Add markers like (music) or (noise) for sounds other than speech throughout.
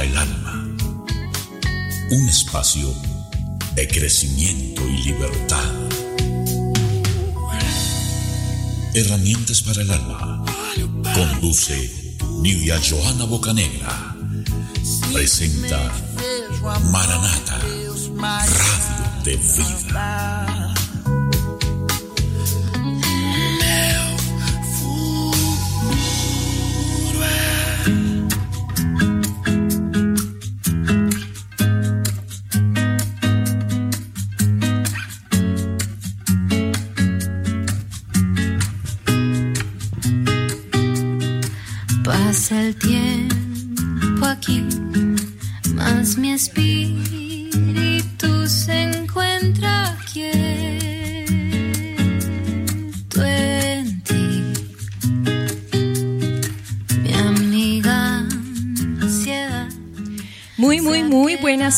para el alma. Un espacio de crecimiento y libertad. Herramientas para el alma. Conduce Nidia Johanna Bocanegra. Presenta Maranata, Radio de Vida.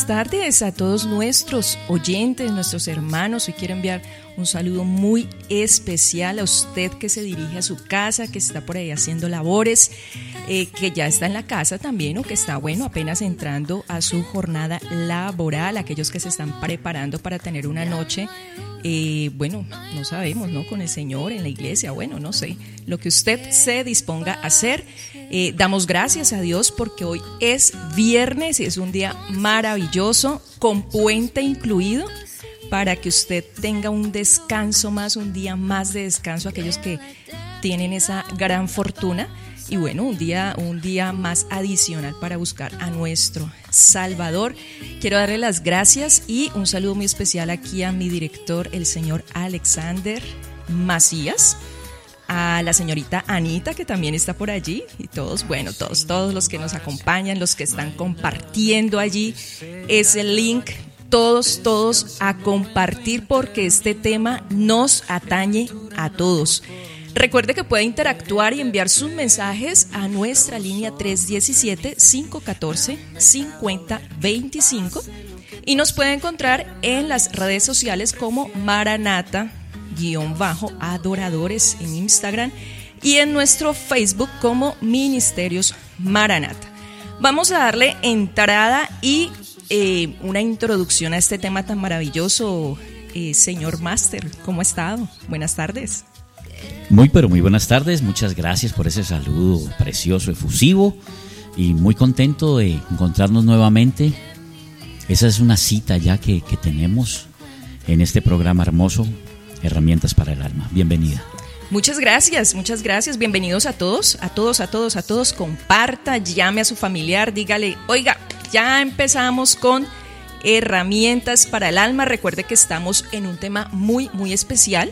Tardes a todos nuestros oyentes, nuestros hermanos. Hoy quiero enviar un saludo muy especial a usted que se dirige a su casa, que está por ahí haciendo labores, eh, que ya está en la casa también o que está, bueno, apenas entrando a su jornada laboral, aquellos que se están preparando para tener una noche, eh, bueno, no sabemos, ¿no? Con el Señor en la iglesia, bueno, no sé, lo que usted se disponga a hacer. Eh, damos gracias a Dios porque hoy es viernes y es un día maravilloso, con puente incluido para que usted tenga un descanso más, un día más de descanso, aquellos que tienen esa gran fortuna. Y bueno, un día, un día más adicional para buscar a nuestro Salvador. Quiero darle las gracias y un saludo muy especial aquí a mi director, el señor Alexander Macías a la señorita Anita que también está por allí y todos, bueno, todos, todos los que nos acompañan, los que están compartiendo allí ese link todos, todos a compartir porque este tema nos atañe a todos. Recuerde que puede interactuar y enviar sus mensajes a nuestra línea 317-514-5025 y nos puede encontrar en las redes sociales como Maranata-adoradores en Instagram y en nuestro Facebook como Ministerios Maranata. Vamos a darle entrada y eh, una introducción a este tema tan maravilloso, eh, señor Máster. ¿Cómo ha estado? Buenas tardes. Muy, pero muy buenas tardes. Muchas gracias por ese saludo precioso, efusivo y muy contento de encontrarnos nuevamente. Esa es una cita ya que, que tenemos en este programa hermoso, Herramientas para el Alma. Bienvenida. Muchas gracias, muchas gracias. Bienvenidos a todos, a todos, a todos, a todos. Comparta, llame a su familiar, dígale, oiga, ya empezamos con herramientas para el alma. Recuerde que estamos en un tema muy, muy especial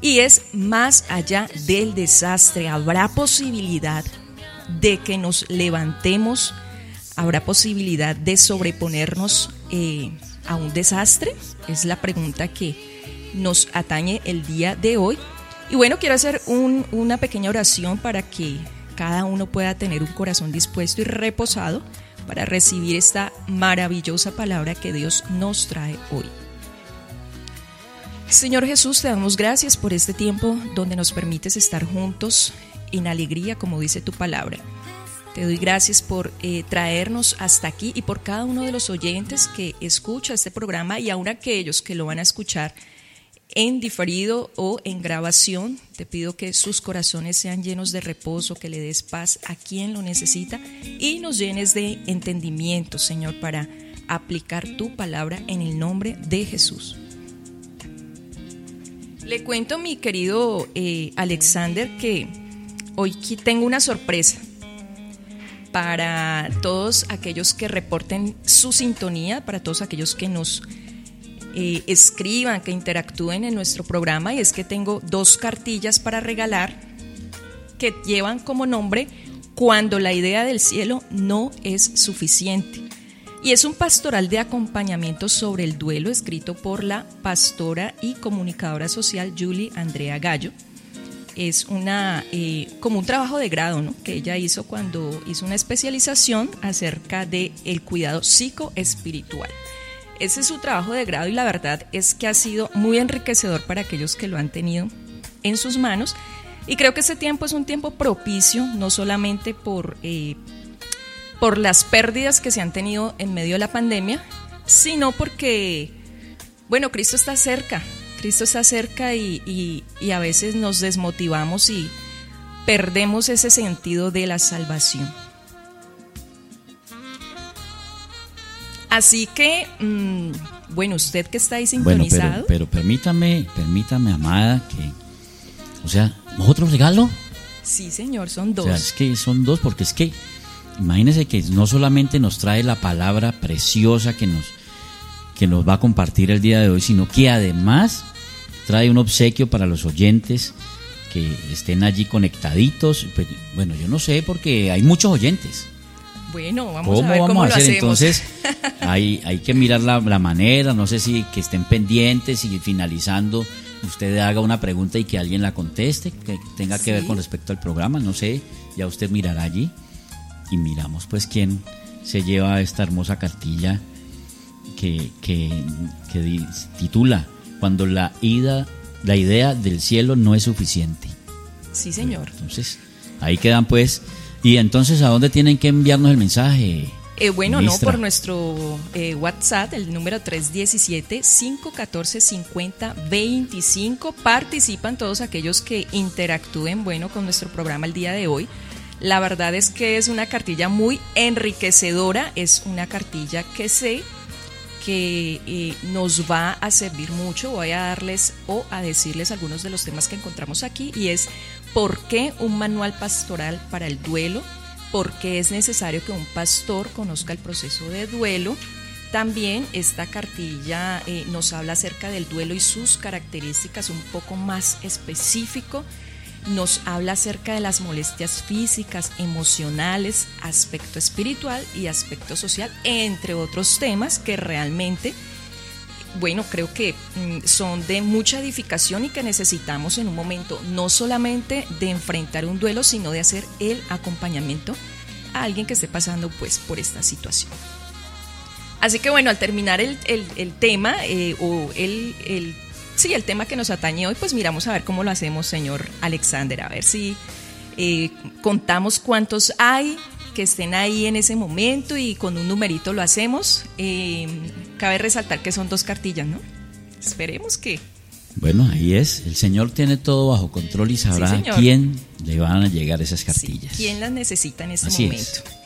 y es más allá del desastre. Habrá posibilidad de que nos levantemos, habrá posibilidad de sobreponernos eh, a un desastre. Es la pregunta que nos atañe el día de hoy. Y bueno, quiero hacer un, una pequeña oración para que cada uno pueda tener un corazón dispuesto y reposado para recibir esta maravillosa palabra que Dios nos trae hoy. Señor Jesús, te damos gracias por este tiempo donde nos permites estar juntos en alegría, como dice tu palabra. Te doy gracias por eh, traernos hasta aquí y por cada uno de los oyentes que escucha este programa y aún aquellos que lo van a escuchar en diferido o en grabación. Te pido que sus corazones sean llenos de reposo, que le des paz a quien lo necesita y nos llenes de entendimiento, Señor, para aplicar tu palabra en el nombre de Jesús. Le cuento, mi querido eh, Alexander, que hoy tengo una sorpresa para todos aquellos que reporten su sintonía, para todos aquellos que nos eh, escriban, que interactúen en nuestro programa y es que tengo dos cartillas para regalar que llevan como nombre Cuando la idea del cielo no es suficiente. Y es un pastoral de acompañamiento sobre el duelo escrito por la pastora y comunicadora social Julie Andrea Gallo. Es una, eh, como un trabajo de grado ¿no? que ella hizo cuando hizo una especialización acerca del el cuidado psicoespiritual. Ese es su trabajo de grado y la verdad es que ha sido muy enriquecedor para aquellos que lo han tenido en sus manos. Y creo que este tiempo es un tiempo propicio, no solamente por, eh, por las pérdidas que se han tenido en medio de la pandemia, sino porque, bueno, Cristo está cerca, Cristo está cerca y, y a veces nos desmotivamos y perdemos ese sentido de la salvación. Así que, mm, bueno, usted que está ahí sintonizado. pero, permítame, permítame, amada, que. O sea, ¿otro regalo? Sí, señor, son dos. O sea, es que son dos, porque es que. Imagínese que no solamente nos trae la palabra preciosa que nos, que nos va a compartir el día de hoy, sino que además trae un obsequio para los oyentes que estén allí conectaditos. Pues, bueno, yo no sé porque hay muchos oyentes. Bueno, vamos a ver cómo lo hacemos. Entonces, (laughs) hay, hay que mirar la, manera, no sé si que estén pendientes y finalizando usted haga una pregunta y que alguien la conteste, que tenga que ver con respecto al programa, no sé, ya usted mirará allí y miramos pues quién se lleva esta hermosa cartilla que, que, que titula Cuando la ida, la idea del cielo no es suficiente. Sí, señor. Entonces, ahí quedan pues y entonces, ¿a dónde tienen que enviarnos el mensaje? Eh, bueno, no, por nuestro eh, WhatsApp, el número 317-514-5025. Participan todos aquellos que interactúen, bueno, con nuestro programa el día de hoy. La verdad es que es una cartilla muy enriquecedora, es una cartilla que sé que eh, nos va a servir mucho. Voy a darles o a decirles algunos de los temas que encontramos aquí y es ¿Por qué un manual pastoral para el duelo? ¿Por qué es necesario que un pastor conozca el proceso de duelo? También esta cartilla eh, nos habla acerca del duelo y sus características un poco más específico. Nos habla acerca de las molestias físicas, emocionales, aspecto espiritual y aspecto social, entre otros temas que realmente bueno, creo que mm, son de mucha edificación y que necesitamos en un momento no solamente de enfrentar un duelo, sino de hacer el acompañamiento a alguien que esté pasando pues por esta situación. Así que bueno, al terminar el, tema eh, o el, el, sí, el tema que nos atañe hoy, pues miramos a ver cómo lo hacemos, señor Alexander, a ver si eh, contamos cuántos hay, que estén ahí en ese momento y con un numerito lo hacemos. Eh, cabe resaltar que son dos cartillas, ¿no? Esperemos que. Bueno, ahí es. El Señor tiene todo bajo control y sabrá a quién le van a llegar esas cartillas. ¿Quién las necesita en este momento? Demos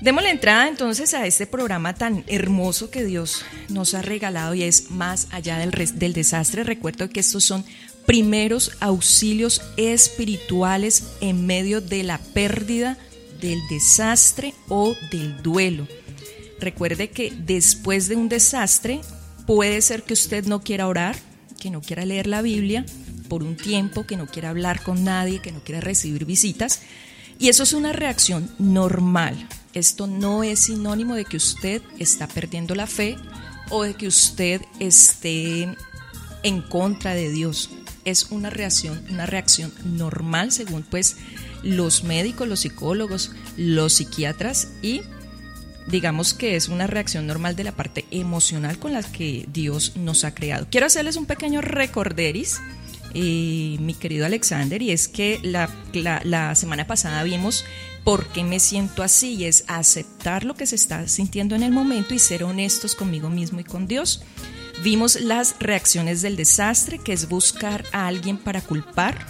la entrada entonces a este programa tan hermoso que Dios nos ha regalado y es más allá del, del desastre. Recuerdo que estos son primeros auxilios espirituales en medio de la pérdida del desastre o del duelo. Recuerde que después de un desastre puede ser que usted no quiera orar, que no quiera leer la Biblia por un tiempo, que no quiera hablar con nadie, que no quiera recibir visitas. Y eso es una reacción normal. Esto no es sinónimo de que usted está perdiendo la fe o de que usted esté en contra de Dios. Es una reacción, una reacción normal según pues los médicos, los psicólogos, los psiquiatras y digamos que es una reacción normal de la parte emocional con la que Dios nos ha creado. Quiero hacerles un pequeño recorderis, eh, mi querido Alexander, y es que la, la, semana pasada vimos por qué me siento así, y es aceptar lo que se está sintiendo en el momento y ser honestos conmigo mismo y con Dios. Vimos las reacciones del desastre, que es buscar a alguien para culpar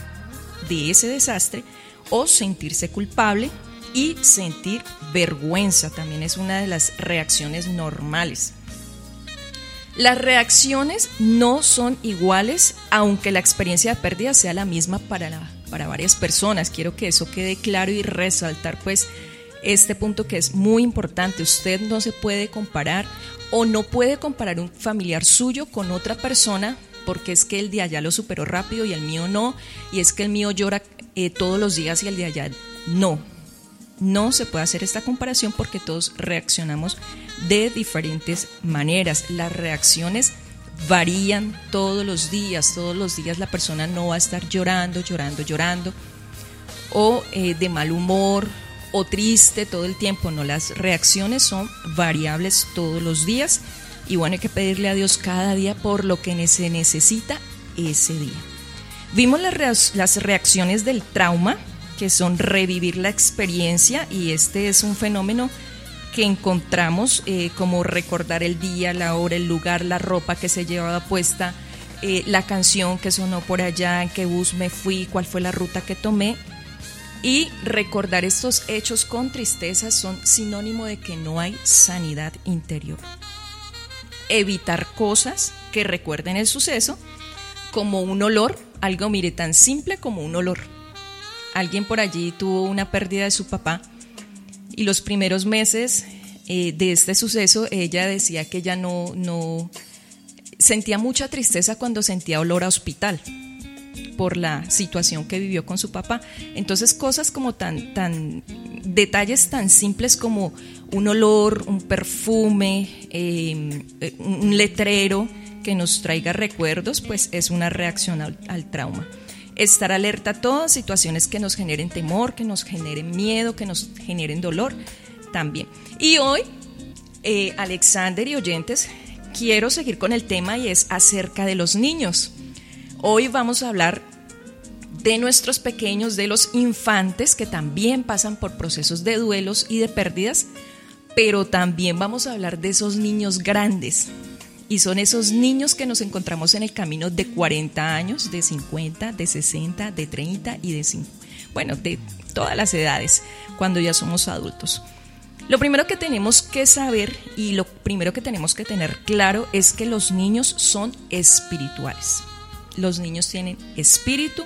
de ese desastre o sentirse culpable y sentir vergüenza también es una de las reacciones normales. Las reacciones no son iguales, aunque la experiencia de pérdida sea la misma para, para varias personas. Quiero que eso quede claro y resaltar pues este punto que es muy importante. Usted no se puede comparar o no puede comparar un familiar suyo con otra persona porque es que el de allá lo superó rápido y el mío no, y es que el mío llora eh, todos los días y el de allá no. No se puede hacer esta comparación porque todos reaccionamos de diferentes maneras. Las reacciones varían todos los días, todos los días la persona no va a estar llorando, llorando, llorando, o eh, de mal humor, o triste todo el tiempo. No, las reacciones son variables todos los días y bueno, hay que pedirle a Dios cada día por lo que se necesita ese día. Vimos las, reacciones del trauma, que son revivir la experiencia y este es un fenómeno que encontramos eh, como recordar el día, la hora, el lugar, la ropa que se llevaba puesta, eh, la canción que sonó por allá, en qué bus me fui, cuál fue la ruta que tomé. Y recordar estos hechos con tristeza son sinónimo de que no hay sanidad interior. Evitar cosas que recuerden el suceso, como un olor, algo mire tan simple como un olor. Alguien por allí tuvo una pérdida de su papá y los primeros meses eh, de este suceso ella decía que ella no, no sentía mucha tristeza cuando sentía olor a hospital por la situación que vivió con su papá. Entonces cosas como tan, tan, detalles tan simples como un olor, un perfume, em, un letrero que nos traiga recuerdos, pues es una reacción al, trauma. Estar alerta a todas situaciones que nos generen temor, que nos generen miedo, que nos generen dolor también. Y hoy, eh, Alexander y oyentes, quiero seguir con el tema y es acerca de los niños. Hoy vamos a hablar de nuestros pequeños, de los infantes que también pasan por procesos de duelos y de pérdidas, pero también vamos a hablar de esos niños grandes. Y son esos niños que nos encontramos en el camino de 40 años, de 50, de 60, de 30 y de 5. Bueno, de todas las edades, cuando ya somos adultos. Lo primero que tenemos que saber y lo primero que tenemos que tener claro es que los niños son espirituales. Los niños tienen espíritu,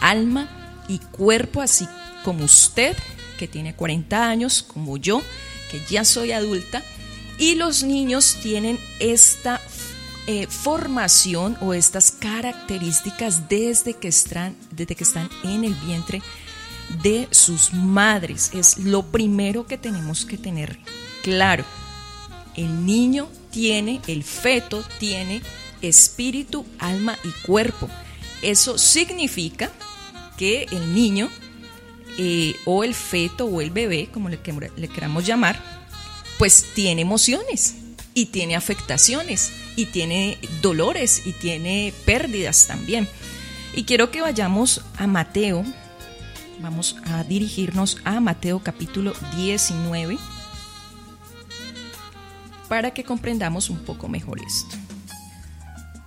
alma y cuerpo, así como usted, que tiene 40 años, como yo, que ya soy adulta. Y los niños tienen esta eh, formación o estas características desde que, están, desde que están en el vientre de sus madres. Es lo primero que tenemos que tener claro. El niño tiene, el feto tiene espíritu, alma y cuerpo. Eso significa que el niño eh, o el feto o el bebé, como le, le queramos llamar, pues tiene emociones y tiene afectaciones y tiene dolores y tiene pérdidas también. Y quiero que vayamos a Mateo Vamos a dirigirnos a Mateo capítulo 19 para que comprendamos un poco mejor esto.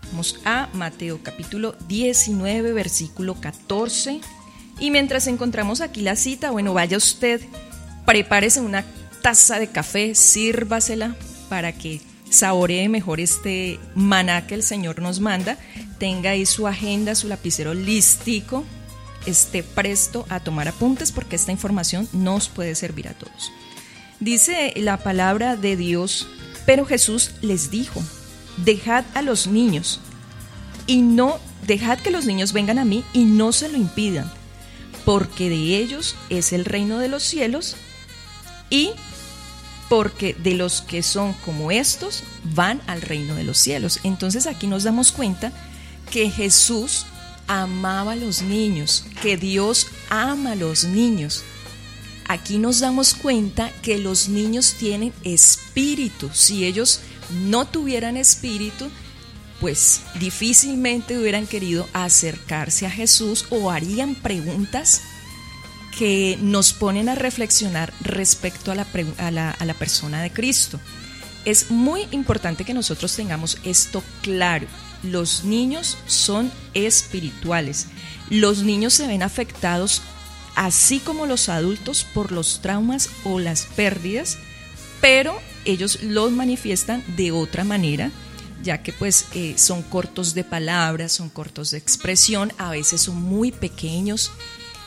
Vamos a Mateo capítulo 19, versículo 14. Y mientras encontramos aquí la cita, bueno, vaya usted, prepárese una taza de café, sírvasela para que saboree mejor este maná que el Señor nos manda. Tenga ahí su agenda, su lapicero listico esté presto a tomar apuntes porque esta información nos puede servir a todos. Dice la palabra de Dios, pero Jesús les dijo, dejad a los niños y no, dejad que los niños vengan a mí y no se lo impidan, porque de ellos es el reino de los cielos y porque de los que son como estos van al reino de los cielos. Entonces aquí nos damos cuenta que Jesús amaba a los niños, que Dios ama a los niños. Aquí nos damos cuenta que los niños tienen espíritu. Si ellos no tuvieran espíritu, pues difícilmente hubieran querido acercarse a Jesús o harían preguntas que nos ponen a reflexionar respecto a la, persona de Cristo. Es muy importante que nosotros tengamos esto claro los niños son espirituales. Los niños se ven afectados así como los adultos por los traumas o las pérdidas, pero ellos los manifiestan de otra manera, ya que pues eh, son cortos de palabras, son cortos de expresión, a veces son muy pequeños,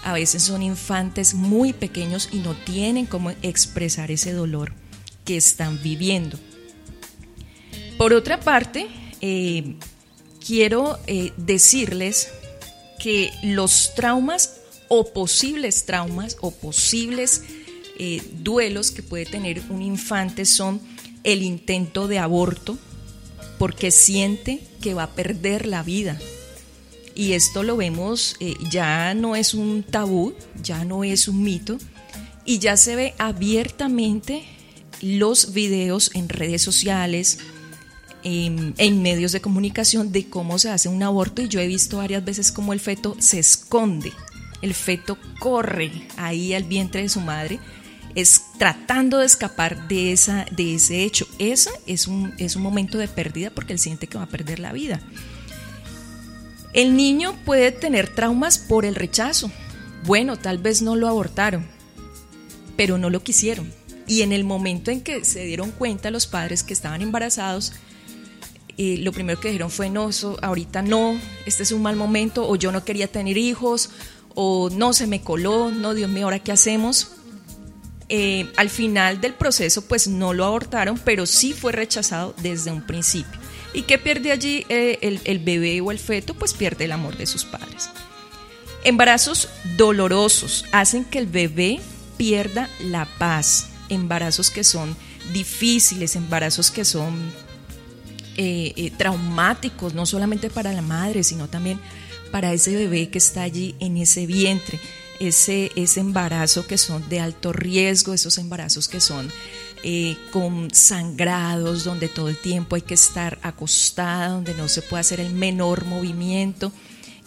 a veces son infantes muy pequeños y no tienen cómo expresar ese dolor que están viviendo. Por otra parte, eh, quiero eh, decirles que los traumas o posibles traumas o posibles eh, duelos que puede tener un infante son el intento de aborto porque siente que va a perder la vida. Y esto lo vemos, eh, ya no es un tabú, ya no es un mito, y ya se ve abiertamente los videos en redes sociales, en, medios de comunicación de cómo se hace un aborto y yo he visto varias veces cómo el feto se esconde el feto corre ahí al vientre de su madre, es tratando de escapar de, esa, de ese hecho. Ese es un, es un momento de pérdida porque él siente que va a perder la vida. El niño puede tener traumas por el rechazo. Bueno, tal vez no lo abortaron, pero no lo quisieron. Y en el momento en que se dieron cuenta los padres que estaban embarazados, eh, lo primero que dijeron fue, no, eso ahorita no, este es un mal momento, o yo no quería tener hijos, o no, se me coló, no, Dios mío, ¿ahora qué hacemos? Eh, al final del proceso, pues no lo abortaron, pero sí fue rechazado desde un principio. ¿Y qué pierde allí eh, el, bebé o el feto? Pues pierde el amor de sus padres. Embarazos dolorosos hacen que el bebé pierda la paz, embarazos que son difíciles, embarazos que son eh, eh, traumáticos, no solamente para la madre, sino también para ese bebé que está allí en ese vientre, ese, ese embarazo que son de alto riesgo, esos embarazos que son eh, con sangrados, donde todo el tiempo hay que estar acostada, donde no se puede hacer el menor movimiento.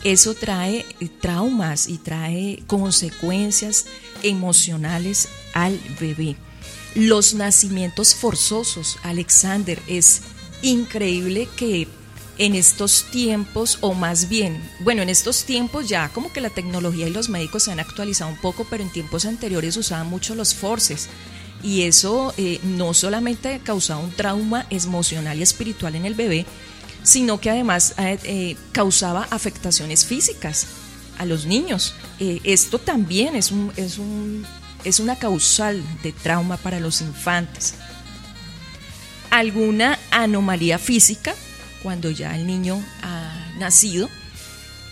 Eso trae traumas y trae consecuencias emocionales al bebé. Los nacimientos forzosos, Alexander, es increíble que en estos tiempos, o más bien, bueno, en estos tiempos ya como que la tecnología y los médicos se han actualizado un poco, pero en tiempos anteriores usaban mucho los forces. Y eso eh, no solamente causaba un trauma emocional y espiritual en el bebé, sino que además eh, eh, causaba afectaciones físicas a los niños. esto también es, un, es un es una causal de trauma para los infantes. Alguna anomalía física, cuando ya el niño ha nacido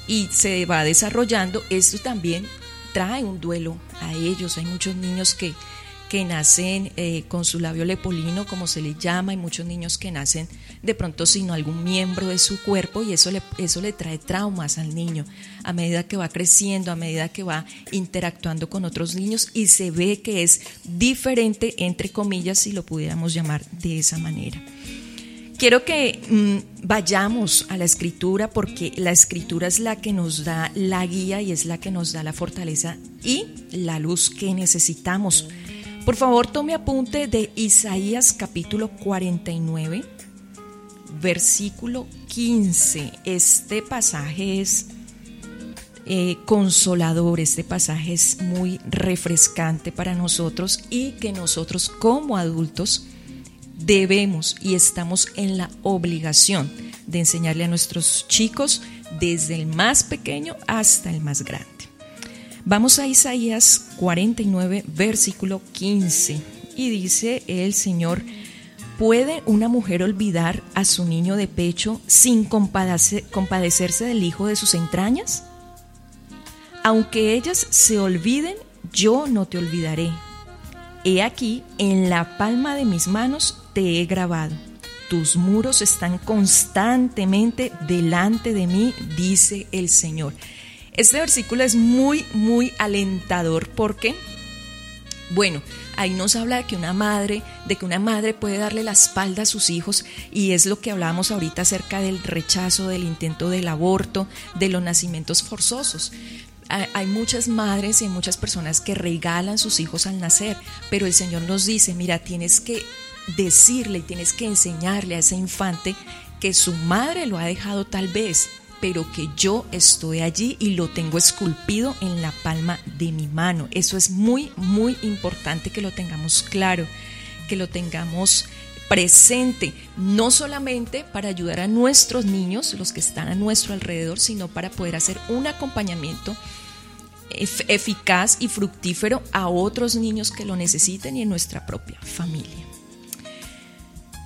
y se va desarrollando, esto también trae un duelo a ellos. Hay muchos niños que que nacen eh, con su labio lepolino, como se le llama, y muchos niños que nacen de pronto sin algún miembro de su cuerpo y eso le, eso le trae traumas al niño a medida que va creciendo, a medida que va interactuando con otros niños y se ve que es diferente, entre comillas, si lo pudiéramos llamar de esa manera. Quiero que mm, vayamos a la escritura porque la escritura es la que nos da la guía y es la que nos da la fortaleza y la luz que necesitamos por favor, tome apunte de Isaías capítulo 49, versículo 15. Este pasaje es eh, consolador, este pasaje es muy refrescante para nosotros y que nosotros como adultos debemos y estamos en la obligación de enseñarle a nuestros chicos desde el más pequeño hasta el más grande. Vamos a Isaías 49, versículo 15. Y dice el Señor, ¿puede una mujer olvidar a su niño de pecho sin compadecerse del hijo de sus entrañas? Aunque ellas se olviden, yo no te olvidaré. He aquí, en la palma de mis manos te he grabado. Tus muros están constantemente delante de mí, dice el Señor. Este versículo es muy, muy alentador porque, bueno, ahí nos habla de que una madre, de que una madre puede darle la espalda a sus hijos y es lo que hablábamos ahorita acerca del rechazo, del intento del aborto, de los nacimientos forzosos. Hay muchas madres y muchas personas que regalan sus hijos al nacer, pero el Señor nos dice, mira, tienes que decirle y tienes que enseñarle a ese infante que su madre lo ha dejado tal vez, pero que yo estoy allí y lo tengo esculpido en la palma de mi mano. Eso es muy, muy importante que lo tengamos claro, que lo tengamos presente, no solamente para ayudar a nuestros niños, los que están a nuestro alrededor, sino para poder hacer un acompañamiento eficaz y fructífero a otros niños que lo necesiten y en nuestra propia familia.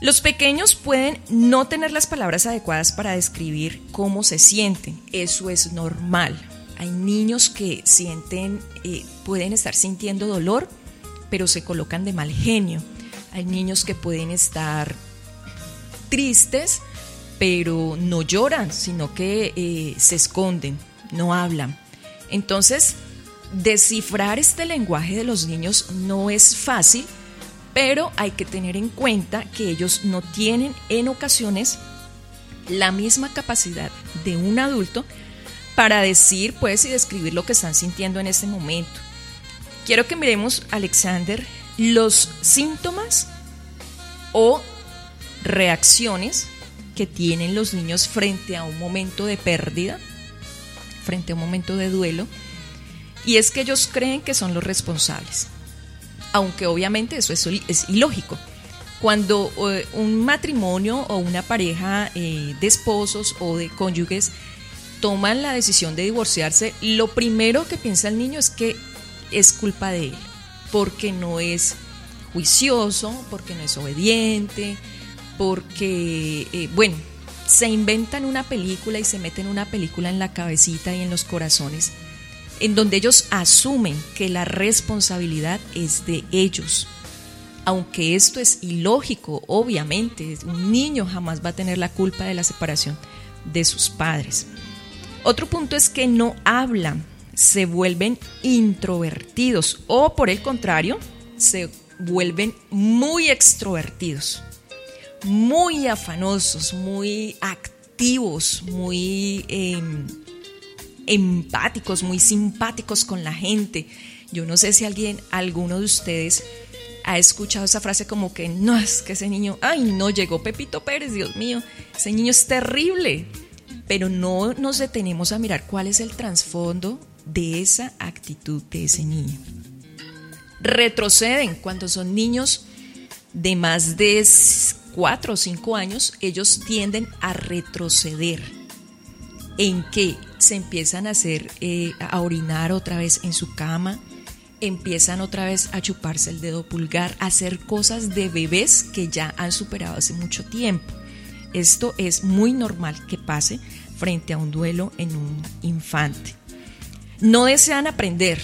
Los pequeños pueden no tener las palabras adecuadas para describir cómo se sienten. Eso es normal. Hay niños que sienten, eh, pueden estar sintiendo dolor, pero se colocan de mal genio. Hay niños que pueden estar tristes, pero no lloran, sino que eh, se esconden, no hablan. Entonces, descifrar este lenguaje de los niños no es fácil pero hay que tener en cuenta que ellos no tienen en ocasiones la misma capacidad de un adulto para decir, pues, y describir lo que están sintiendo en este momento. Quiero que miremos, Alexander, los síntomas o reacciones que tienen los niños frente a un momento de pérdida, frente a un momento de duelo, y es que ellos creen que son los responsables, aunque obviamente eso es, ilógico. Cuando eh, un matrimonio o una pareja eh, de esposos o de cónyuges toman la decisión de divorciarse, lo primero que piensa el niño es que es culpa de él, porque no es juicioso, porque no es obediente, porque, eh, bueno, se inventan una película y se meten una película en la cabecita y en los corazones, en donde ellos asumen que la responsabilidad es de ellos. Aunque esto es ilógico, obviamente, un niño jamás va a tener la culpa de la separación de sus padres. Otro punto es que no hablan, se vuelven introvertidos o por el contrario, se vuelven muy extrovertidos muy afanosos, muy activos, muy em, empáticos, muy simpáticos con la gente. Yo no sé si alguien, alguno de ustedes ha escuchado esa frase como que no, es que ese niño, ay, no llegó Pepito Pérez, Dios mío, ese niño es terrible. Pero no nos detenemos a mirar cuál es el trasfondo de esa actitud de ese niño. Retroceden cuando son niños de más de cuatro o cinco años, ellos tienden a retroceder. ¿En que Se empiezan a hacer, eh, a orinar otra vez en su cama, empiezan otra vez a chuparse el dedo pulgar, a hacer cosas de bebés que ya han superado hace mucho tiempo. Esto es muy normal que pase frente a un duelo en un infante. No desean aprender,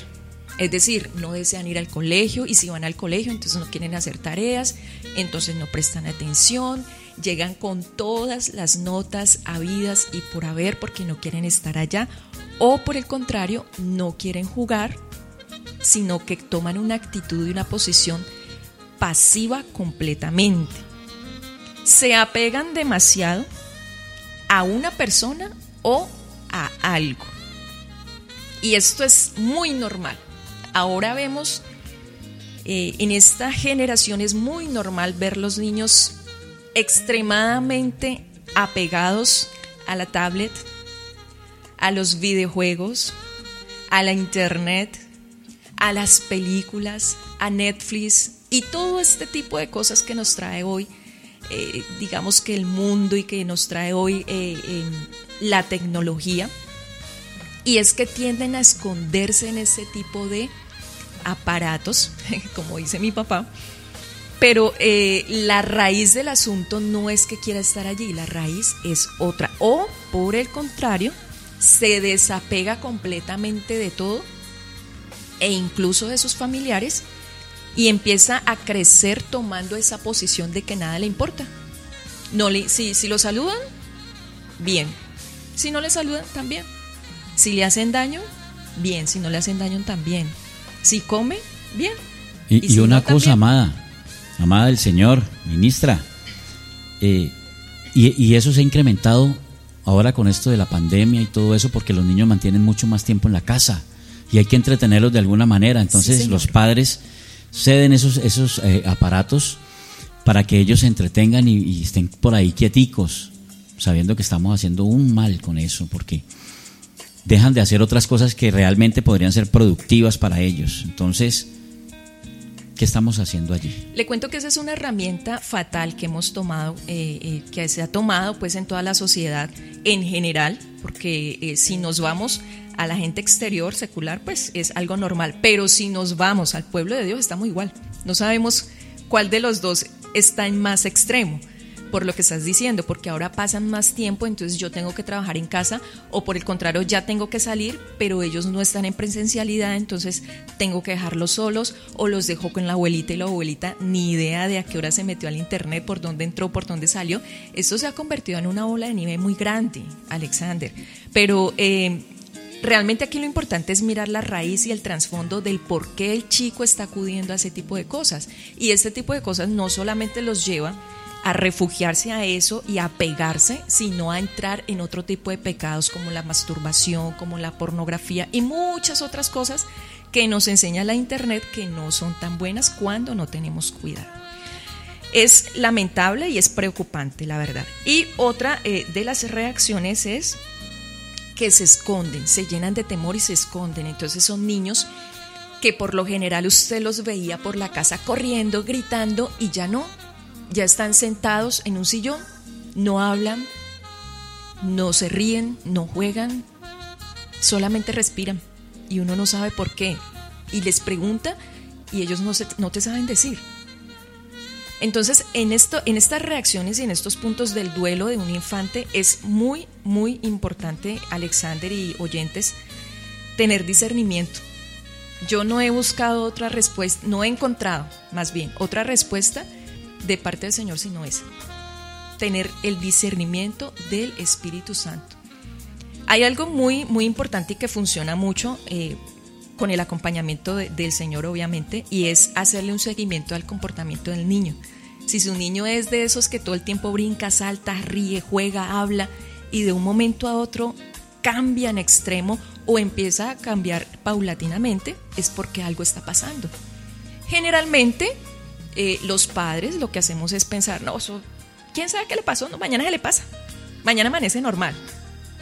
es decir, no desean ir al colegio y si van al colegio entonces no quieren hacer tareas, entonces no prestan atención, llegan con todas las notas habidas y por haber porque no quieren estar allá o por el contrario no quieren jugar, sino que toman una actitud y una posición pasiva completamente. Se apegan demasiado a una persona o a algo. Y esto es muy normal ahora vemos, eh, en esta generación es muy normal ver los niños extremadamente apegados a la tablet, a los videojuegos, a la internet, a las películas, a Netflix y todo este tipo de cosas que nos trae hoy, eh, digamos que el mundo y que nos trae hoy eh, la tecnología. Y es que tienden a esconderse en ese tipo de aparatos, (laughs) como dice mi papá, pero eh, la raíz del asunto no es que quiera estar allí, la raíz es otra. O, por el contrario, se desapega completamente de todo e incluso de sus familiares y empieza a crecer tomando esa posición de que nada le importa. No le, si, si lo saludan, bien. Si no le saludan, también. Si le hacen daño, bien. Si no le hacen daño, también. Si come, bien. Y, una cosa, amada, amada del Señor, ministra, eh, y, eso se ha incrementado ahora con esto de la pandemia y todo eso, porque los niños mantienen mucho más tiempo en la casa y hay que entretenerlos de alguna manera. Entonces los padres ceden esos, esos eh, aparatos para que ellos se entretengan y, y, estén por ahí quieticos, sabiendo que estamos haciendo un mal con eso, porque dejan de hacer otras cosas que realmente podrían ser productivas para ellos. Entonces, ¿qué estamos haciendo allí? Le cuento que esa es una herramienta fatal que hemos tomado, eh, eh, que se ha tomado pues en toda la sociedad en general, porque eh, si nos vamos a la gente exterior secular, pues es algo normal, pero si nos vamos al pueblo de Dios, estamos igual. No sabemos cuál de los dos está en más extremo por lo que estás diciendo, porque ahora pasan más tiempo, entonces yo tengo que trabajar en casa o por el contrario ya tengo que salir, pero ellos no están en presencialidad, entonces tengo que dejarlos solos o los dejo con la abuelita y la abuelita ni idea de a qué hora se metió al internet, por dónde entró, por dónde salió. Esto se ha convertido en una ola de nieve muy grande, Alexander. Pero eh, realmente aquí lo importante es mirar la raíz y el trasfondo del por qué el chico está acudiendo a ese tipo de cosas. Y este tipo de cosas no solamente los lleva a refugiarse a eso y a pegarse, sino a entrar en otro tipo de pecados como la masturbación, como la pornografía y muchas otras cosas que nos enseña la Internet que no son tan buenas cuando no tenemos cuidado. Es lamentable y es preocupante, la verdad. Y otra eh, de las reacciones es que se esconden, se llenan de temor y se esconden. Entonces son niños que por lo general usted los veía por la casa corriendo, gritando y ya no, ya están sentados en un sillón, no hablan, no se ríen, no juegan, solamente respiran y uno no sabe por qué. Y les pregunta y ellos no, se, no te saben decir. Entonces, en, esto, en estas reacciones y en estos puntos del duelo de un infante es muy, muy importante, Alexander y oyentes, tener discernimiento yo no he buscado otra respuesta, no he encontrado más bien otra respuesta de parte del Señor sino esa. Tener el discernimiento del Espíritu Santo. Hay algo muy, muy importante y que funciona mucho eh, con el acompañamiento del Señor, obviamente, y es hacerle un seguimiento al comportamiento del niño. Si su niño es de esos que todo el tiempo brinca, salta, ríe, juega, habla, y de un momento a otro cambia en extremo o empieza a cambiar paulatinamente, es porque algo está pasando. Generalmente, eh, los padres lo que hacemos es pensar, no, ¿quién sabe qué le pasó? No, mañana se le pasa. Mañana amanece normal,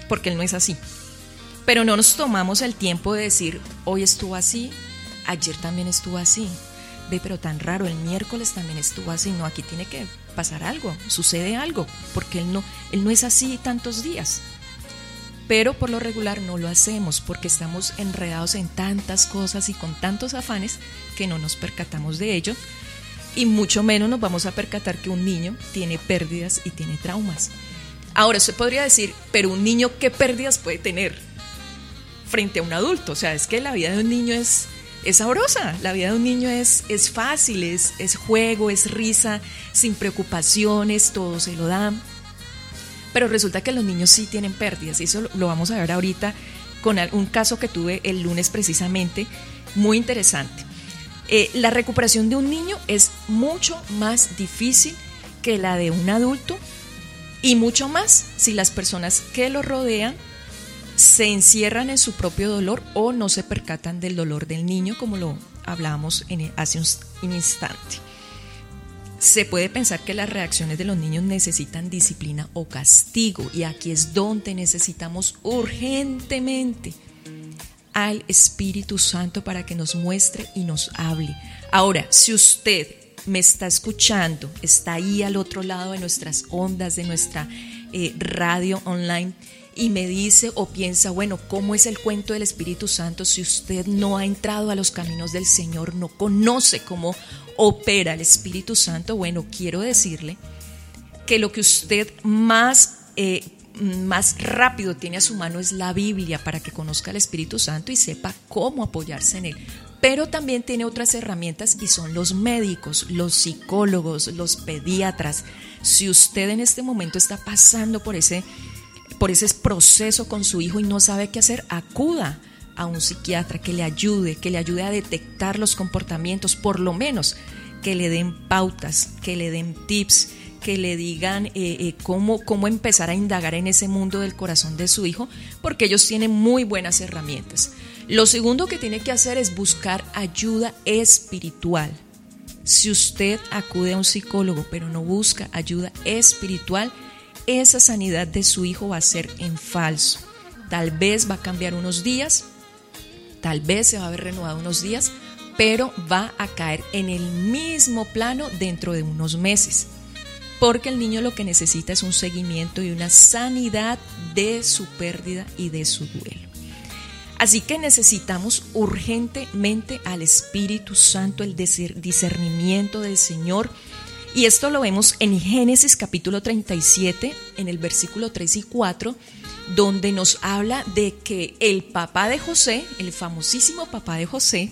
porque él no es así. Pero no nos tomamos el tiempo de decir, hoy estuvo así, ayer también estuvo así. Ve, pero tan raro, el miércoles también estuvo así. No, aquí tiene que pasar algo, sucede algo, porque él no, él no es así tantos días pero por lo regular no lo hacemos porque estamos enredados en tantas cosas y con tantos afanes que no nos percatamos de ello y mucho menos nos vamos a percatar que un niño tiene pérdidas y tiene traumas. Ahora, se podría decir, pero un niño, ¿qué pérdidas puede tener frente a un adulto? O sea, es que la vida de un niño es, es sabrosa, la vida de un niño es, es fácil, es, es juego, es risa, sin preocupaciones, todo se lo dan. Pero resulta que los niños sí tienen pérdidas y eso lo vamos a ver ahorita con un caso que tuve el lunes precisamente, muy interesante. Eh, la recuperación de un niño es mucho más difícil que la de un adulto y mucho más si las personas que lo rodean se encierran en su propio dolor o no se percatan del dolor del niño como lo hablábamos en, hace un instante. Se puede pensar que las reacciones de los niños necesitan disciplina o castigo y aquí es donde necesitamos urgentemente al Espíritu Santo para que nos muestre y nos hable. Ahora, si usted me está escuchando, está ahí al otro lado de nuestras ondas, de nuestra eh, radio online, y me dice o piensa, bueno, ¿cómo es el cuento del Espíritu Santo si usted no ha entrado a los caminos del Señor, no conoce cómo opera el Espíritu Santo? Bueno, quiero decirle que lo que usted más... Eh, más rápido tiene a su mano es la Biblia para que conozca al Espíritu Santo y sepa cómo apoyarse en él. Pero también tiene otras herramientas y son los médicos, los psicólogos, los pediatras. Si usted en este momento está pasando por ese por ese proceso con su hijo y no sabe qué hacer, acuda a un psiquiatra que le ayude, que le ayude a detectar los comportamientos, por lo menos que le den pautas, que le den tips, que le digan eh, eh, cómo, cómo empezar a indagar en ese mundo del corazón de su hijo, porque ellos tienen muy buenas herramientas. Lo segundo que tiene que hacer es buscar ayuda espiritual. Si usted acude a un psicólogo pero no busca ayuda espiritual, esa sanidad de su hijo va a ser en falso. Tal vez va a cambiar unos días, tal vez se va a ver renovado unos días, pero va a caer en el mismo plano dentro de unos meses. Porque el niño lo que necesita es un seguimiento y una sanidad de su pérdida y de su duelo. Así que necesitamos urgentemente al Espíritu Santo, el discernimiento del Señor, y esto lo vemos en Génesis capítulo 37, en el versículo 3 y 4, donde nos habla de que el papá de José, el famosísimo papá de José,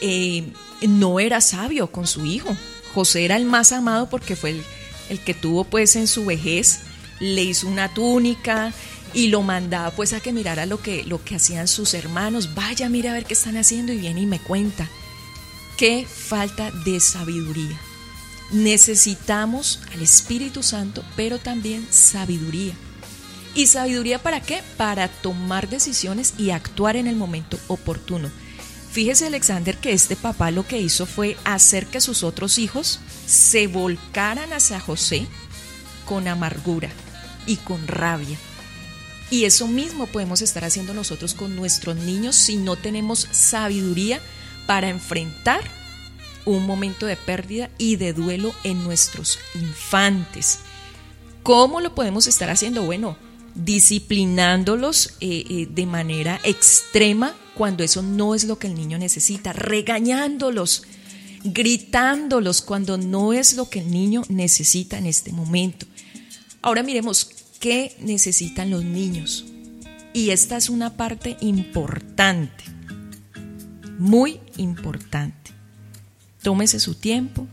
eh, no era sabio con su hijo. José era el más amado porque fue el, el que tuvo pues en su vejez, le hizo una túnica, y lo mandaba pues a que mirara lo que, lo que hacían sus hermanos. Vaya, mira a ver qué están haciendo y viene y me cuenta. Qué falta de sabiduría Necesitamos al Espíritu Santo, pero también sabiduría. ¿Y sabiduría para qué? Para tomar decisiones y actuar en el momento oportuno. Fíjese Alexander que este papá lo que hizo fue hacer que sus otros hijos se volcaran hacia José con amargura y con rabia. Y eso mismo podemos estar haciendo nosotros con nuestros niños si no tenemos sabiduría para enfrentar un momento de pérdida y de duelo en nuestros infantes. ¿Cómo lo podemos estar haciendo? Bueno, disciplinándolos eh, eh, de manera extrema cuando eso no es lo que el niño necesita, regañándolos, gritándolos cuando no es lo que el niño necesita en este momento. Ahora miremos qué necesitan los niños. Y esta es una parte importante, muy importante. Tómese su tiempo,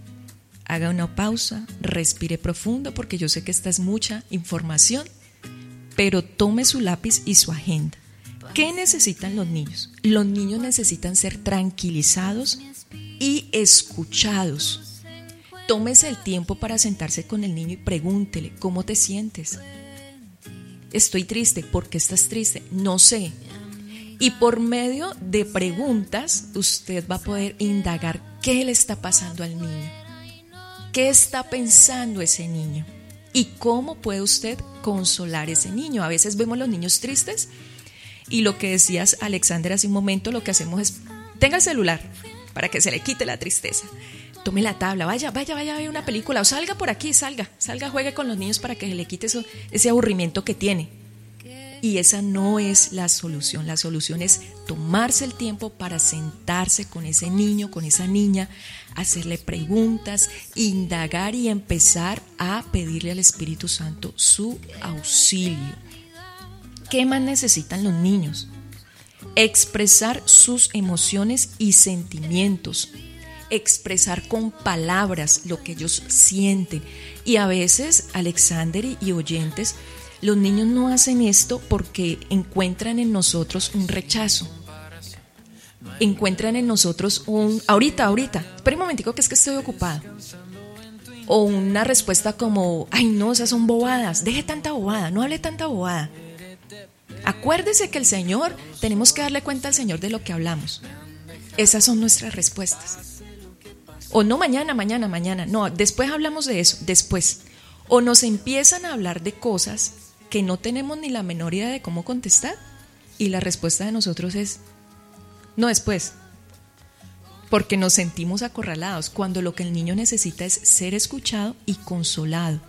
haga una pausa, respire profundo, porque yo sé que esta es mucha información, pero tome su lápiz y su agenda. ¿Qué necesitan los niños? Los niños necesitan ser tranquilizados y escuchados. Tómese el tiempo para sentarse con el niño y pregúntele, ¿cómo te sientes? Estoy triste. ¿Por qué estás triste? No sé. Y por medio de preguntas, usted va a poder indagar qué le está pasando al niño. ¿Qué está pensando ese niño? ¿Y cómo puede usted consolar ese niño? A veces vemos los niños tristes y lo que decías, Alexander, hace un momento, lo que hacemos es, tenga el celular para que se le quite la tristeza. Tome la tabla, vaya, vaya, vaya a ver una película o salga por aquí, salga, salga, juegue con los niños para que se le quite ese aburrimiento que tiene. Y esa no es la solución. La solución es tomarse el tiempo para sentarse con ese niño, con esa niña, hacerle preguntas, indagar y empezar a pedirle al Espíritu Santo su auxilio. ¿Qué más necesitan los niños? Expresar sus emociones y sentimientos. Expresar con palabras lo que ellos sienten. Y a veces, Alexander y oyentes, los niños no hacen esto porque encuentran en nosotros un rechazo. Encuentran en nosotros un, ahorita, ahorita, espera un momentico que es que estoy ocupado. O una respuesta como, ay no, esas son bobadas, deje tanta bobada, no hable tanta bobada. Acuérdese que el Señor, tenemos que darle cuenta al Señor de lo que hablamos. Esas son nuestras respuestas. O no mañana, mañana, mañana. No, después hablamos de eso, después. O nos empiezan a hablar de cosas que no tenemos ni la menor idea de cómo contestar y la respuesta de nosotros es, no después, porque nos sentimos acorralados cuando lo que el niño necesita es ser escuchado y consolado,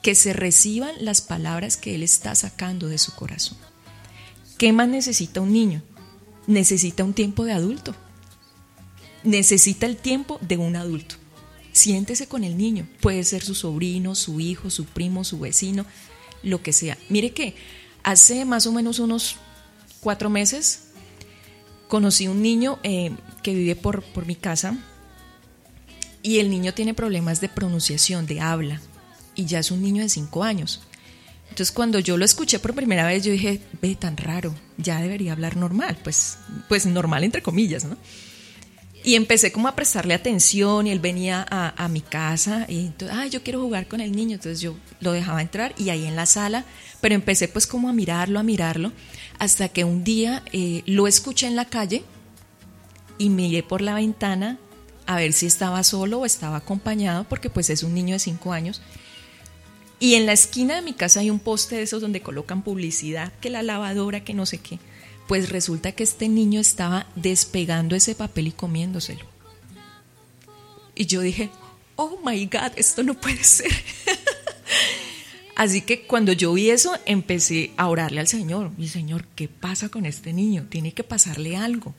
que se reciban las palabras que él está sacando de su corazón. ¿Qué más necesita un niño? Necesita un tiempo de adulto. Necesita el tiempo de un adulto. Siéntese con el niño. Puede ser su sobrino, su hijo, su primo, su vecino, lo que sea. Mire que hace más o menos unos cuatro meses conocí un niño eh, que vive por, por mi casa y el niño tiene problemas de pronunciación, de habla, y ya es un niño de cinco años. Entonces cuando yo lo escuché por primera vez, yo dije, ve tan raro, ya debería hablar normal, pues, pues normal entre comillas, ¿no? Y empecé como a prestarle atención y él venía a, mi casa y entonces, ay, yo quiero jugar con el niño. Entonces yo lo dejaba entrar y ahí en la sala, pero empecé pues como a mirarlo, a mirarlo, hasta que un día eh, lo escuché en la calle y miré por la ventana a ver si estaba solo o estaba acompañado, porque pues es un niño de cinco años. Y en la esquina de mi casa hay un poste de esos donde colocan publicidad, que la lavadora, que no sé qué pues resulta que este niño estaba despegando ese papel y comiéndoselo. Y yo dije, oh my God, esto no puede ser. (laughs) Así que cuando yo vi eso, empecé a orarle al Señor. Mi Señor, ¿qué pasa con este niño? Tiene que pasarle algo.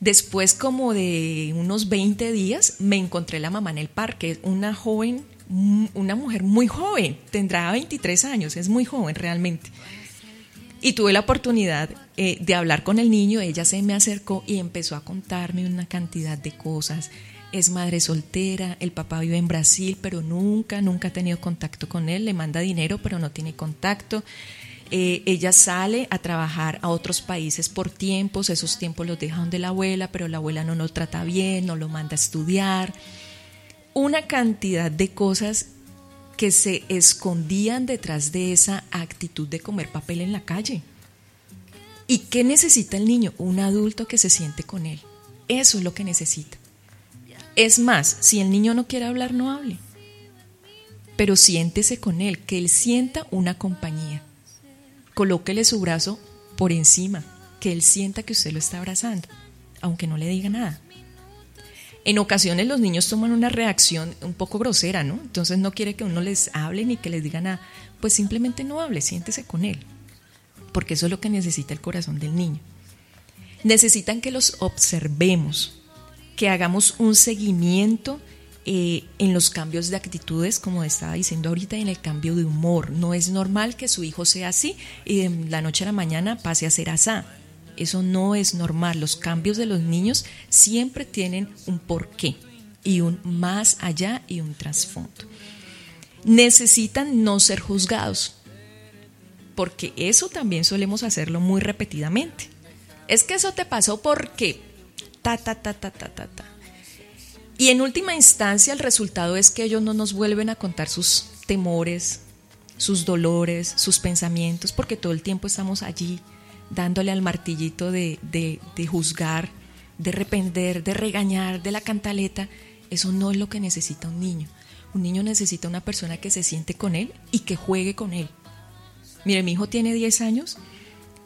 Después como de unos 20 días, me encontré la mamá en el parque, una joven, una mujer muy joven, tendrá 23 años, es muy joven realmente. Y tuve la oportunidad eh, de hablar con el niño, ella se me acercó y empezó a contarme una cantidad de cosas. Es madre soltera, el papá vive en Brasil, pero nunca, nunca ha tenido contacto con él, le manda dinero, pero no tiene contacto. Eh, ella sale a trabajar a otros países por tiempos, esos tiempos los deja donde la abuela, pero la abuela no lo trata bien, no lo manda a estudiar. Una cantidad de cosas que se escondían detrás de esa actitud de comer papel en la calle. ¿Y qué necesita el niño? Un adulto que se siente con él. Eso es lo que necesita. Es más, si el niño no quiere hablar, no hable. Pero siéntese con él, que él sienta una compañía. Colóquele su brazo por encima, que él sienta que usted lo está abrazando, aunque no le diga nada. En ocasiones los niños toman una reacción un poco grosera, ¿no? Entonces no quiere que uno les hable ni que les diga nada. Pues simplemente no hable, siéntese con él. Porque eso es lo que necesita el corazón del niño. Necesitan que los observemos, que hagamos un seguimiento eh, en los cambios de actitudes, como estaba diciendo ahorita, en el cambio de humor. No es normal que su hijo sea así y de la noche a la mañana pase a ser asá. Eso no es normal. Los cambios de los niños siempre tienen un porqué y un más allá y un trasfondo. Necesitan no ser juzgados, porque eso también solemos hacerlo muy repetidamente. Es que eso te pasó porque ta ta ta ta ta ta ta. Y en última instancia el resultado es que ellos no nos vuelven a contar sus temores, sus dolores, sus pensamientos, porque todo el tiempo estamos allí dándole al martillito de, de, juzgar, de repender, de regañar, de la cantaleta, eso no es lo que necesita un niño. Un niño necesita una persona que se siente con él y que juegue con él. Mire, mi hijo tiene 10 años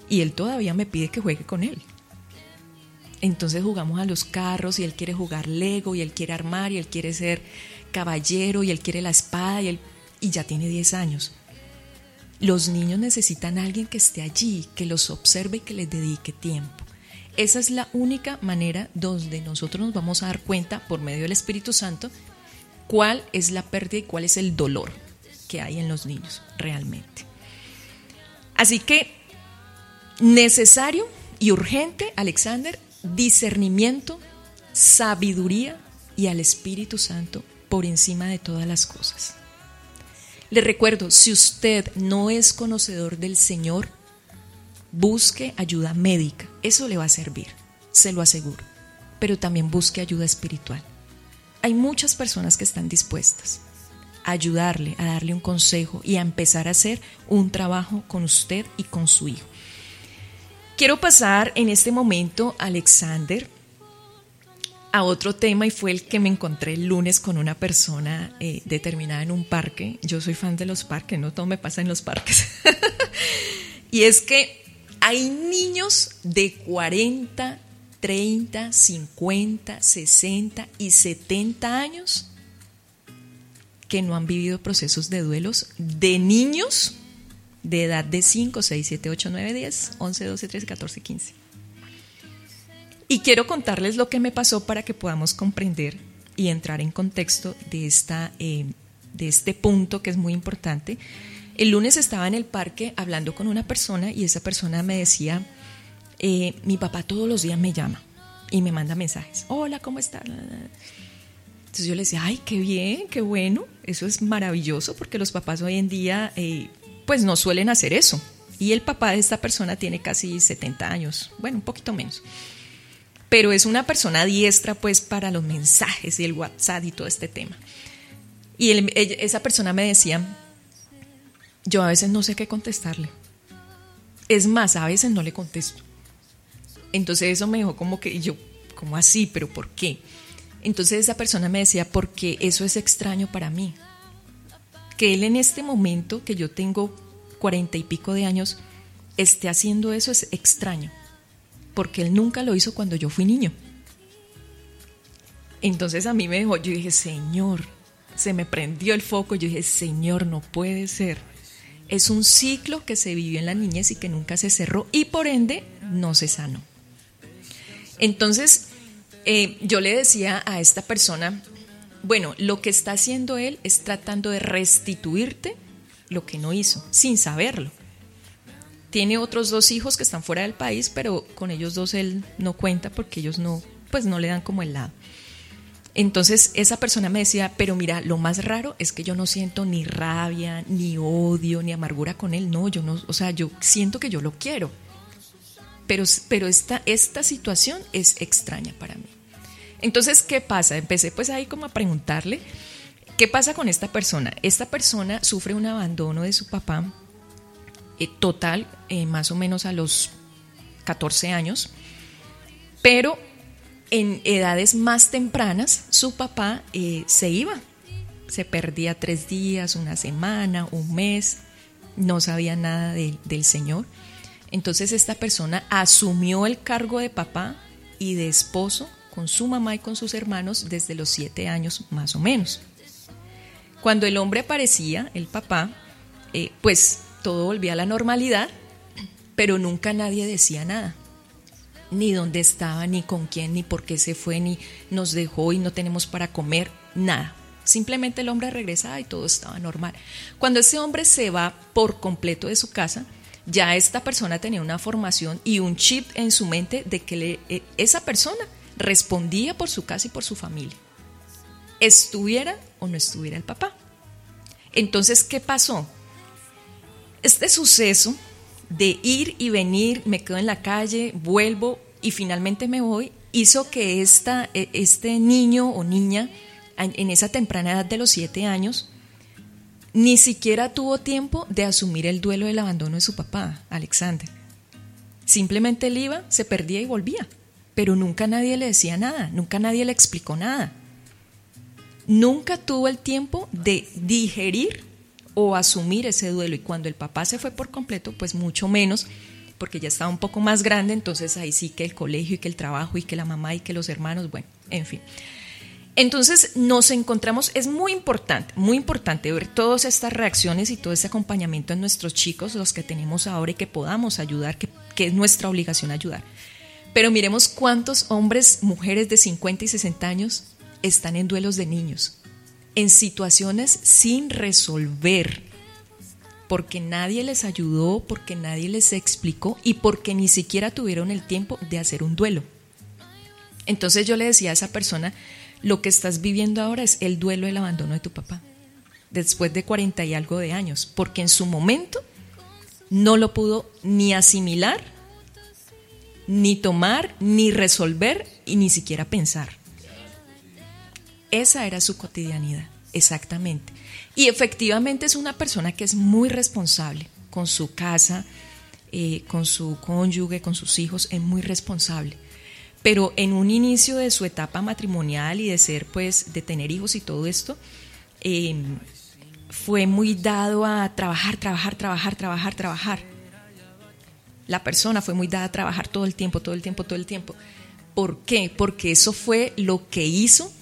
y él todavía me pide que juegue con él. Entonces jugamos a los carros y él quiere jugar Lego y él quiere armar y él quiere ser caballero y él quiere la espada y, él, y ya tiene 10 años. Los niños necesitan a alguien que esté allí, que los observe y que les dedique tiempo. Esa es la única manera donde nosotros nos vamos a dar cuenta, por medio del Espíritu Santo, cuál es la pérdida y cuál es el dolor que hay en los niños realmente. Así que necesario y urgente, Alexander, discernimiento, sabiduría y al Espíritu Santo por encima de todas las cosas. Le recuerdo, si usted no es conocedor del Señor, busque ayuda médica. Eso le va a servir, se lo aseguro. Pero también busque ayuda espiritual. Hay muchas personas que están dispuestas a ayudarle, a darle un consejo y a empezar a hacer un trabajo con usted y con su hijo. Quiero pasar en este momento, Alexander, a otro tema y fue el que me encontré el lunes con una persona eh, determinada en un parque. Yo soy fan de los parques, no todo me pasa en los parques. (laughs) y es que hay niños de 40, 30, 50, 60 y 70 años que no han vivido procesos de duelos de niños de edad de 5, 6, 7, 8, 9, 10, 11, 12, 13, 14, 15. Y quiero contarles lo que me pasó para que podamos comprender y entrar en contexto de, esta, eh, de este punto que es muy importante. El lunes estaba en el parque hablando con una persona y esa persona me decía, eh, mi papá todos los días me llama y me manda mensajes. Hola, ¿cómo estás? Entonces yo le decía, ay, qué bien, qué bueno, eso es maravilloso porque los papás hoy en día eh, pues no suelen hacer eso. Y el papá de esta persona tiene casi 70 años, bueno, un poquito menos pero es una persona diestra pues para los mensajes y el WhatsApp y todo este tema. Y esa persona me decía, yo a veces no sé qué contestarle. Es más, a veces no le contesto. Entonces eso me dejó como que yo, como así? ¿Pero por qué? Entonces esa persona me decía, porque eso es extraño para mí. Que él en este momento, que yo tengo cuarenta y pico de años, esté haciendo eso es extraño porque él nunca lo hizo cuando yo fui niño. Entonces a mí me dejó, yo dije, Señor, se me prendió el foco, yo dije, Señor, no puede ser. Es un ciclo que se vivió en la niñez y que nunca se cerró y por ende no se sanó. Entonces eh, yo le decía a esta persona, bueno, lo que está haciendo él es tratando de restituirte lo que no hizo, sin saberlo. Tiene otros dos hijos que están fuera del país, pero con ellos dos él no cuenta porque ellos no, pues no le dan como el lado. Entonces esa persona me decía, pero mira, lo más raro es que yo no siento ni rabia, ni odio, ni amargura con él. No, yo no, o sea, yo siento que yo lo quiero. Pero, pero esta, esta situación es extraña para mí. Entonces, ¿qué pasa? Empecé pues ahí como a preguntarle, ¿qué pasa con esta persona? Esta persona sufre un abandono de su papá eh, total, eh, más o menos a los 14 años, pero en edades más tempranas su papá eh, se iba, se perdía tres días, una semana, un mes, no sabía nada del Señor. Entonces esta persona asumió el cargo de papá y de esposo con su mamá y con sus hermanos desde los siete años más o menos. Cuando el hombre aparecía, el papá, pues todo volvía a la normalidad, pero nunca nadie decía nada. Ni dónde estaba, ni con quién, ni por qué se fue, ni nos dejó y no tenemos para comer, nada. Simplemente el hombre regresaba y todo estaba normal. Cuando ese hombre se va por completo de su casa, ya esta persona tenía una formación y un chip en su mente de que eh, esa persona respondía por su casa y por su familia. Estuviera o no estuviera el papá. Entonces, ¿qué pasó? Este suceso de ir y venir, me quedo en la calle, vuelvo y finalmente me voy, hizo que esta, e, este niño o niña en esa temprana edad de los siete años, ni siquiera tuvo tiempo de asumir el duelo del abandono de su papá, Alexander. Simplemente él iba, se perdía y volvía, pero nunca nadie le decía nada, nunca nadie le explicó nada. Nunca tuvo el tiempo de digerir o asumir ese duelo y cuando el papá se fue por completo, pues mucho menos, porque ya estaba un poco más grande, entonces ahí sí que el colegio y que el trabajo y que la mamá y que los hermanos, bueno, en fin. Entonces nos encontramos, es muy importante, muy importante ver todas estas reacciones y todo ese acompañamiento en nuestros chicos, los que tenemos ahora y que podamos ayudar, que, es nuestra obligación ayudar. Pero miremos cuántos hombres, mujeres de 50 y 60 años están en duelos de niños, en situaciones sin resolver, porque nadie les ayudó, porque nadie les explicó y porque ni siquiera tuvieron el tiempo de hacer un duelo. Entonces yo le decía a esa persona, lo que estás viviendo ahora es el duelo del abandono de tu papá, después de 40 y algo de años, porque en su momento no lo pudo ni asimilar, ni tomar, ni resolver y ni siquiera pensar. Esa era su cotidianidad, exactamente. Y efectivamente es una persona que es muy responsable con su casa, eh, con su cónyuge, con sus hijos, es muy responsable pero en un inicio de su etapa matrimonial y de ser, pues, de tener hijos y todo esto, em, fue muy dado a trabajar, trabajar, trabajar, trabajar, trabajar. La persona fue muy dada a trabajar todo el tiempo, todo el tiempo, todo el tiempo. ¿Por qué? Porque eso fue lo que hizo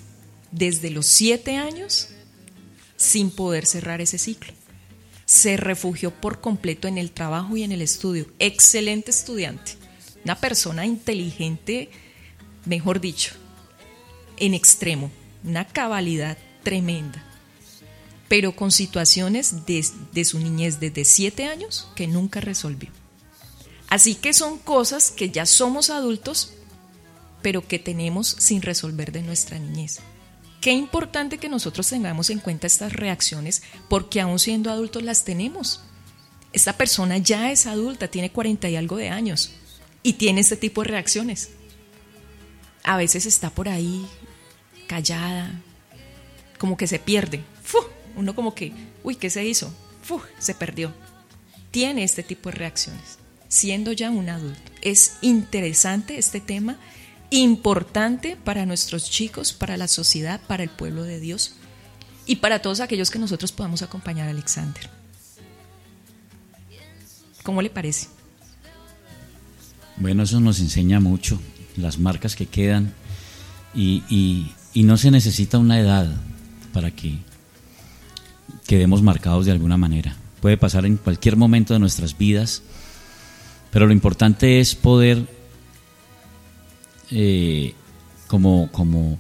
desde los siete años sin poder cerrar ese ciclo. Se refugió por completo en el trabajo y en el estudio. Excelente estudiante. Una persona inteligente mejor dicho, en extremo, una cabalidad tremenda, pero con situaciones de, su niñez desde siete años que nunca resolvió. Así que son cosas que ya somos adultos, pero que tenemos sin resolver de nuestra niñez. Qué importante que nosotros tengamos en cuenta estas reacciones, porque aún siendo adultos las tenemos. Esta persona ya es adulta, tiene 40 y algo de años, y tiene este tipo de reacciones a veces está por ahí callada, como que se pierde. Uno como que, uy, ¿qué se hizo? Se perdió. Tiene este tipo de reacciones, siendo ya un adulto. Es interesante este tema, importante para nuestros chicos, para la sociedad, para el pueblo de Dios y para todos aquellos que nosotros podamos acompañar a Alexander. ¿Cómo le parece? Bueno, eso nos enseña mucho las marcas que quedan y, no se necesita una edad para que quedemos marcados de alguna manera. Puede pasar en cualquier momento de nuestras vidas, pero lo importante es poder eh, como, como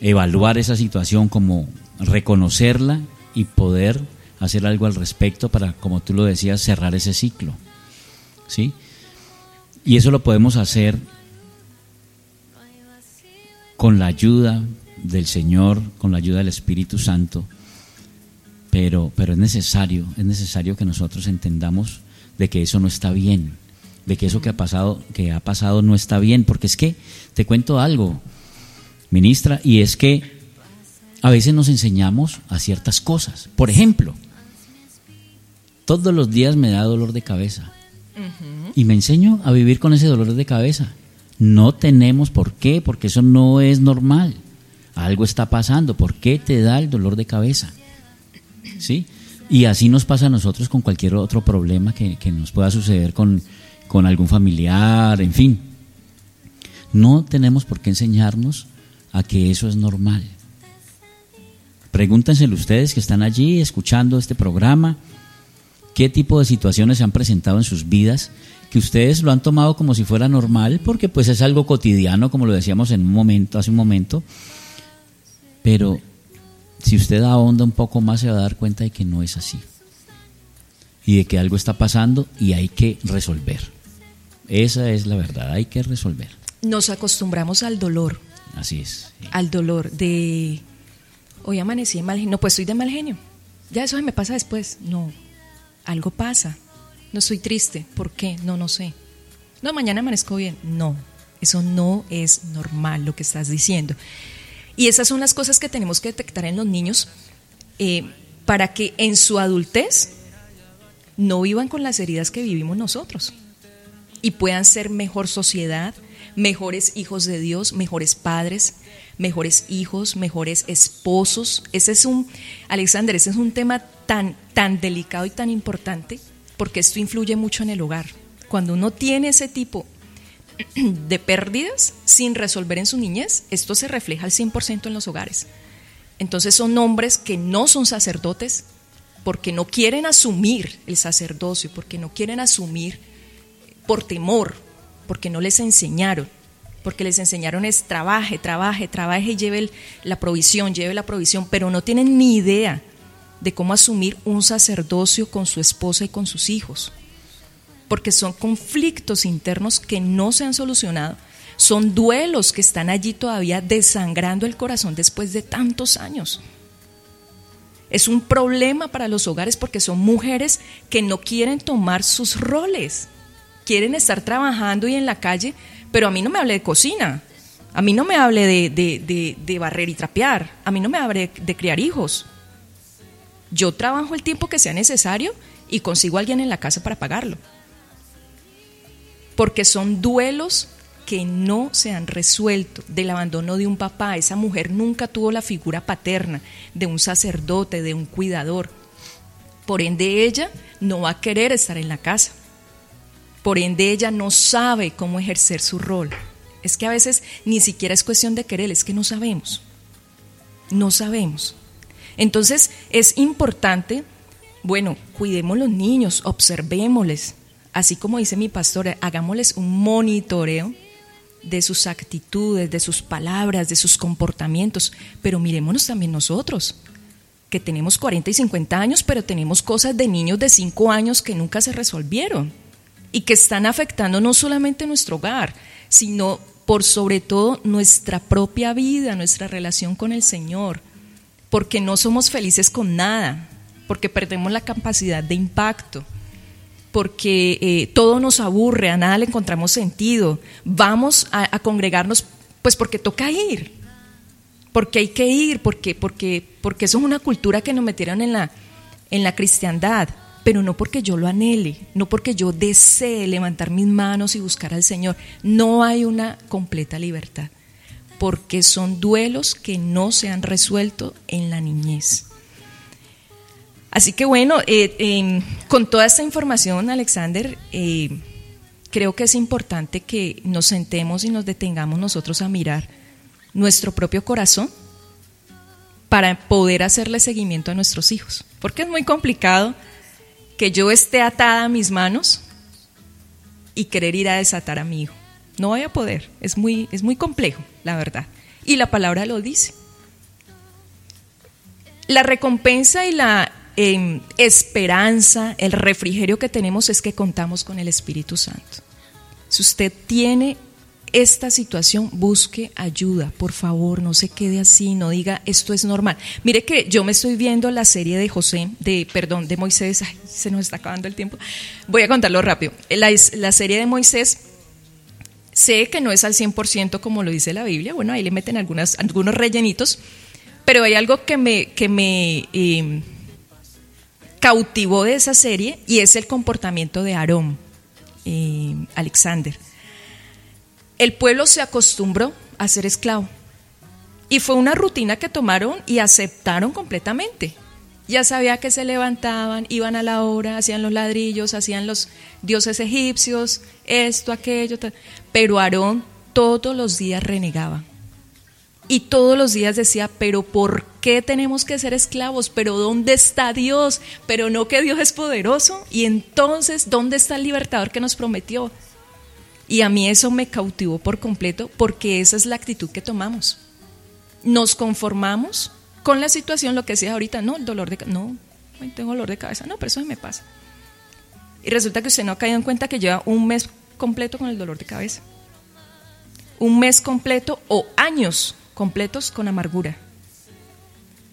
evaluar esa situación, como reconocerla y poder hacer algo al respecto para, como tú lo decías, cerrar ese ciclo. ¿Sí? Y eso lo podemos hacer con la ayuda del Señor, con la ayuda del Espíritu Santo, pero, pero es necesario, es necesario que nosotros entendamos de que eso no está bien, de que eso que ha pasado, que ha pasado no está bien, porque es que te cuento algo. ministra, y es que a veces nos enseñamos a ciertas cosas. Por ejemplo, todos los días me da dolor de cabeza y me enseño a vivir con ese dolor de cabeza. No tenemos por qué, porque eso no es normal. Algo está pasando. ¿Por qué te da el dolor de cabeza? ¿Sí? Y así nos pasa a nosotros con cualquier otro problema que, que nos pueda suceder con, con algún familiar, en fin. No tenemos por qué enseñarnos a que eso es normal. Pregúntenselo ustedes que están allí escuchando este programa, qué tipo de situaciones se han presentado en sus vidas, que ustedes lo han tomado como si fuera normal, porque pues es algo cotidiano, como lo decíamos en un momento, hace un momento, pero si usted ahonda un poco más se va a dar cuenta de que no es así y de que algo está pasando y hay que resolver. Esa es la verdad, hay que resolver. Nos acostumbramos al dolor. Así es. Al dolor de hoy amanecí de mal genio. No, pues estoy de mal genio. Ya eso me pasa después. No, algo pasa. No estoy triste. ¿Por qué? No, no sé. No, mañana amanezco bien. No, eso no es normal lo que estás diciendo. Y esas son las cosas que tenemos que detectar en los niños eh, para que en su adultez no vivan con las heridas que vivimos nosotros y puedan ser mejor sociedad, mejores hijos de Dios, mejores padres, mejores hijos, mejores esposos. Ese es un, Alexander, ese es un tema tan, tan delicado y tan importante porque esto influye mucho en el hogar. Cuando uno tiene ese tipo (clears throat) de pérdidas sin resolver en su niñez, esto se refleja al 100% en los hogares. Entonces son hombres que no son sacerdotes porque no quieren asumir el sacerdocio, porque no quieren asumir por temor, porque no les enseñaron, porque les enseñaron es trabaje, trabaje, trabaje y lleve la provisión, lleve la provisión, pero no tienen ni idea de cómo asumir un sacerdocio con su esposa y con sus hijos porque son conflictos internos que no se han solucionado, son duelos que están allí todavía desangrando el corazón después de tantos años. Es un problema para los hogares porque son mujeres que no quieren tomar sus roles, quieren estar trabajando y en la calle, pero a mí no me hable de cocina, a mí no me hable de, de barrer y trapear, a mí no me hable de criar hijos. Yo trabajo el tiempo que sea necesario y consigo a alguien en la casa para pagarlo porque son duelos que no se han resuelto del abandono de un papá. Esa mujer nunca tuvo la figura paterna de un sacerdote, de un cuidador. Por ende ella no va a querer estar en la casa. Por ende ella no sabe cómo ejercer su rol. Es que a veces ni siquiera es cuestión de querer, es que no sabemos. No sabemos. Entonces es importante, bueno, cuidemos los niños, observémosles, así como dice mi pastor, hagámosles un monitoreo de sus actitudes, de sus palabras, de sus comportamientos, pero mirémonos también nosotros, que tenemos 40 y 50 años, pero tenemos cosas de niños de 5 años que nunca se resolvieron y que están afectando no solamente nuestro hogar, sino por sobre todo nuestra propia vida, nuestra relación con el Señor, porque no somos felices con nada, porque perdemos la capacidad de impacto porque eh, todo nos aburre, a nada le encontramos sentido. Vamos a, congregarnos pues porque toca ir, porque hay que ir, porque, porque, porque eso es una cultura que nos metieron en la, en la cristiandad, pero no porque yo lo anhele, no porque yo desee levantar mis manos y buscar al Señor. No hay una completa libertad, porque son duelos que no se han resuelto en la niñez. Así que bueno, eh, con toda esta información, Alexander, eh, creo que es importante que nos sentemos y nos detengamos nosotros a mirar nuestro propio corazón para poder hacerle seguimiento a nuestros hijos. Porque es muy complicado que yo esté atada a mis manos y querer ir a desatar a mi hijo. No voy a poder, es muy, es muy complejo, la verdad. Y la palabra lo dice. La recompensa y la esperanza, el refrigerio que tenemos es que contamos con el Espíritu Santo. Si usted tiene esta situación, busque ayuda, por favor, no se quede así, no diga esto es normal. Mire que yo me estoy viendo la serie de José, de perdón, de Moisés, se nos está acabando el tiempo. Voy a contarlo rápido. La, serie de Moisés Sé que no es al 100% como lo dice la Biblia, bueno, ahí le meten algunas, algunos rellenitos, pero hay algo que me, eh, cautivó de esa serie y es el comportamiento de Aarón, eh, Alexander. El pueblo se acostumbró a ser esclavo y fue una rutina que tomaron y aceptaron completamente. Ya sabía que se levantaban, iban a la obra, hacían los ladrillos, hacían los dioses egipcios, esto, aquello, pero Aarón todos los días renegaba. Y todos los días decía, pero ¿por qué tenemos que ser esclavos? ¿Pero dónde está Dios? ¿Pero no que Dios es poderoso? Y entonces, ¿dónde está el libertador que nos prometió? Y a mí eso me cautivó por completo porque esa es la actitud que tomamos. Nos conformamos con la situación, lo que decía ahorita, no, el dolor de no, tengo dolor de cabeza, no, pero eso me pasa. Y resulta que usted no ha caído en cuenta que lleva un mes completo con el dolor de cabeza. Un mes completo o años completos con amargura.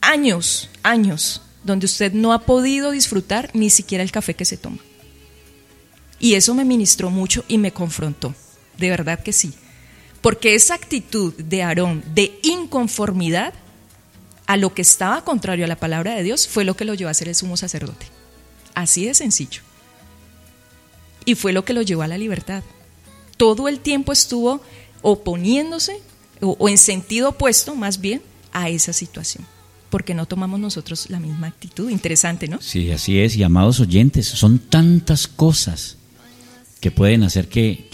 Años, años, donde usted no ha podido disfrutar ni siquiera el café que se toma. Y eso me ministró mucho y me confrontó, de verdad que sí. Porque esa actitud de Aarón de inconformidad a lo que estaba contrario a la palabra de Dios fue lo que lo llevó a ser el sumo sacerdote. Así de sencillo. Y fue lo que lo llevó a la libertad. Todo el tiempo estuvo oponiéndose o, en sentido opuesto más bien a esa situación porque no tomamos nosotros la misma actitud. Interesante, ¿no? Sí, así es. Y amados oyentes, son tantas cosas que pueden hacer que,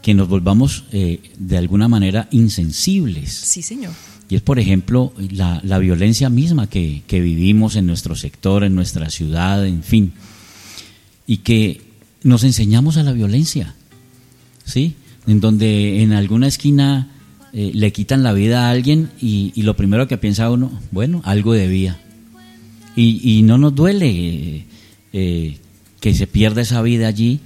que, nos volvamos eh, de alguna manera insensibles. Sí, señor. Y es, por ejemplo, la, la violencia misma que, que, vivimos en nuestro sector, en nuestra ciudad, en fin. Y que nos enseñamos a la violencia, ¿sí? En donde en alguna esquina eh, le quitan la vida a alguien y, lo primero que piensa uno, bueno, algo debía. Y, y no nos duele eh, eh, que se pierda esa vida allí.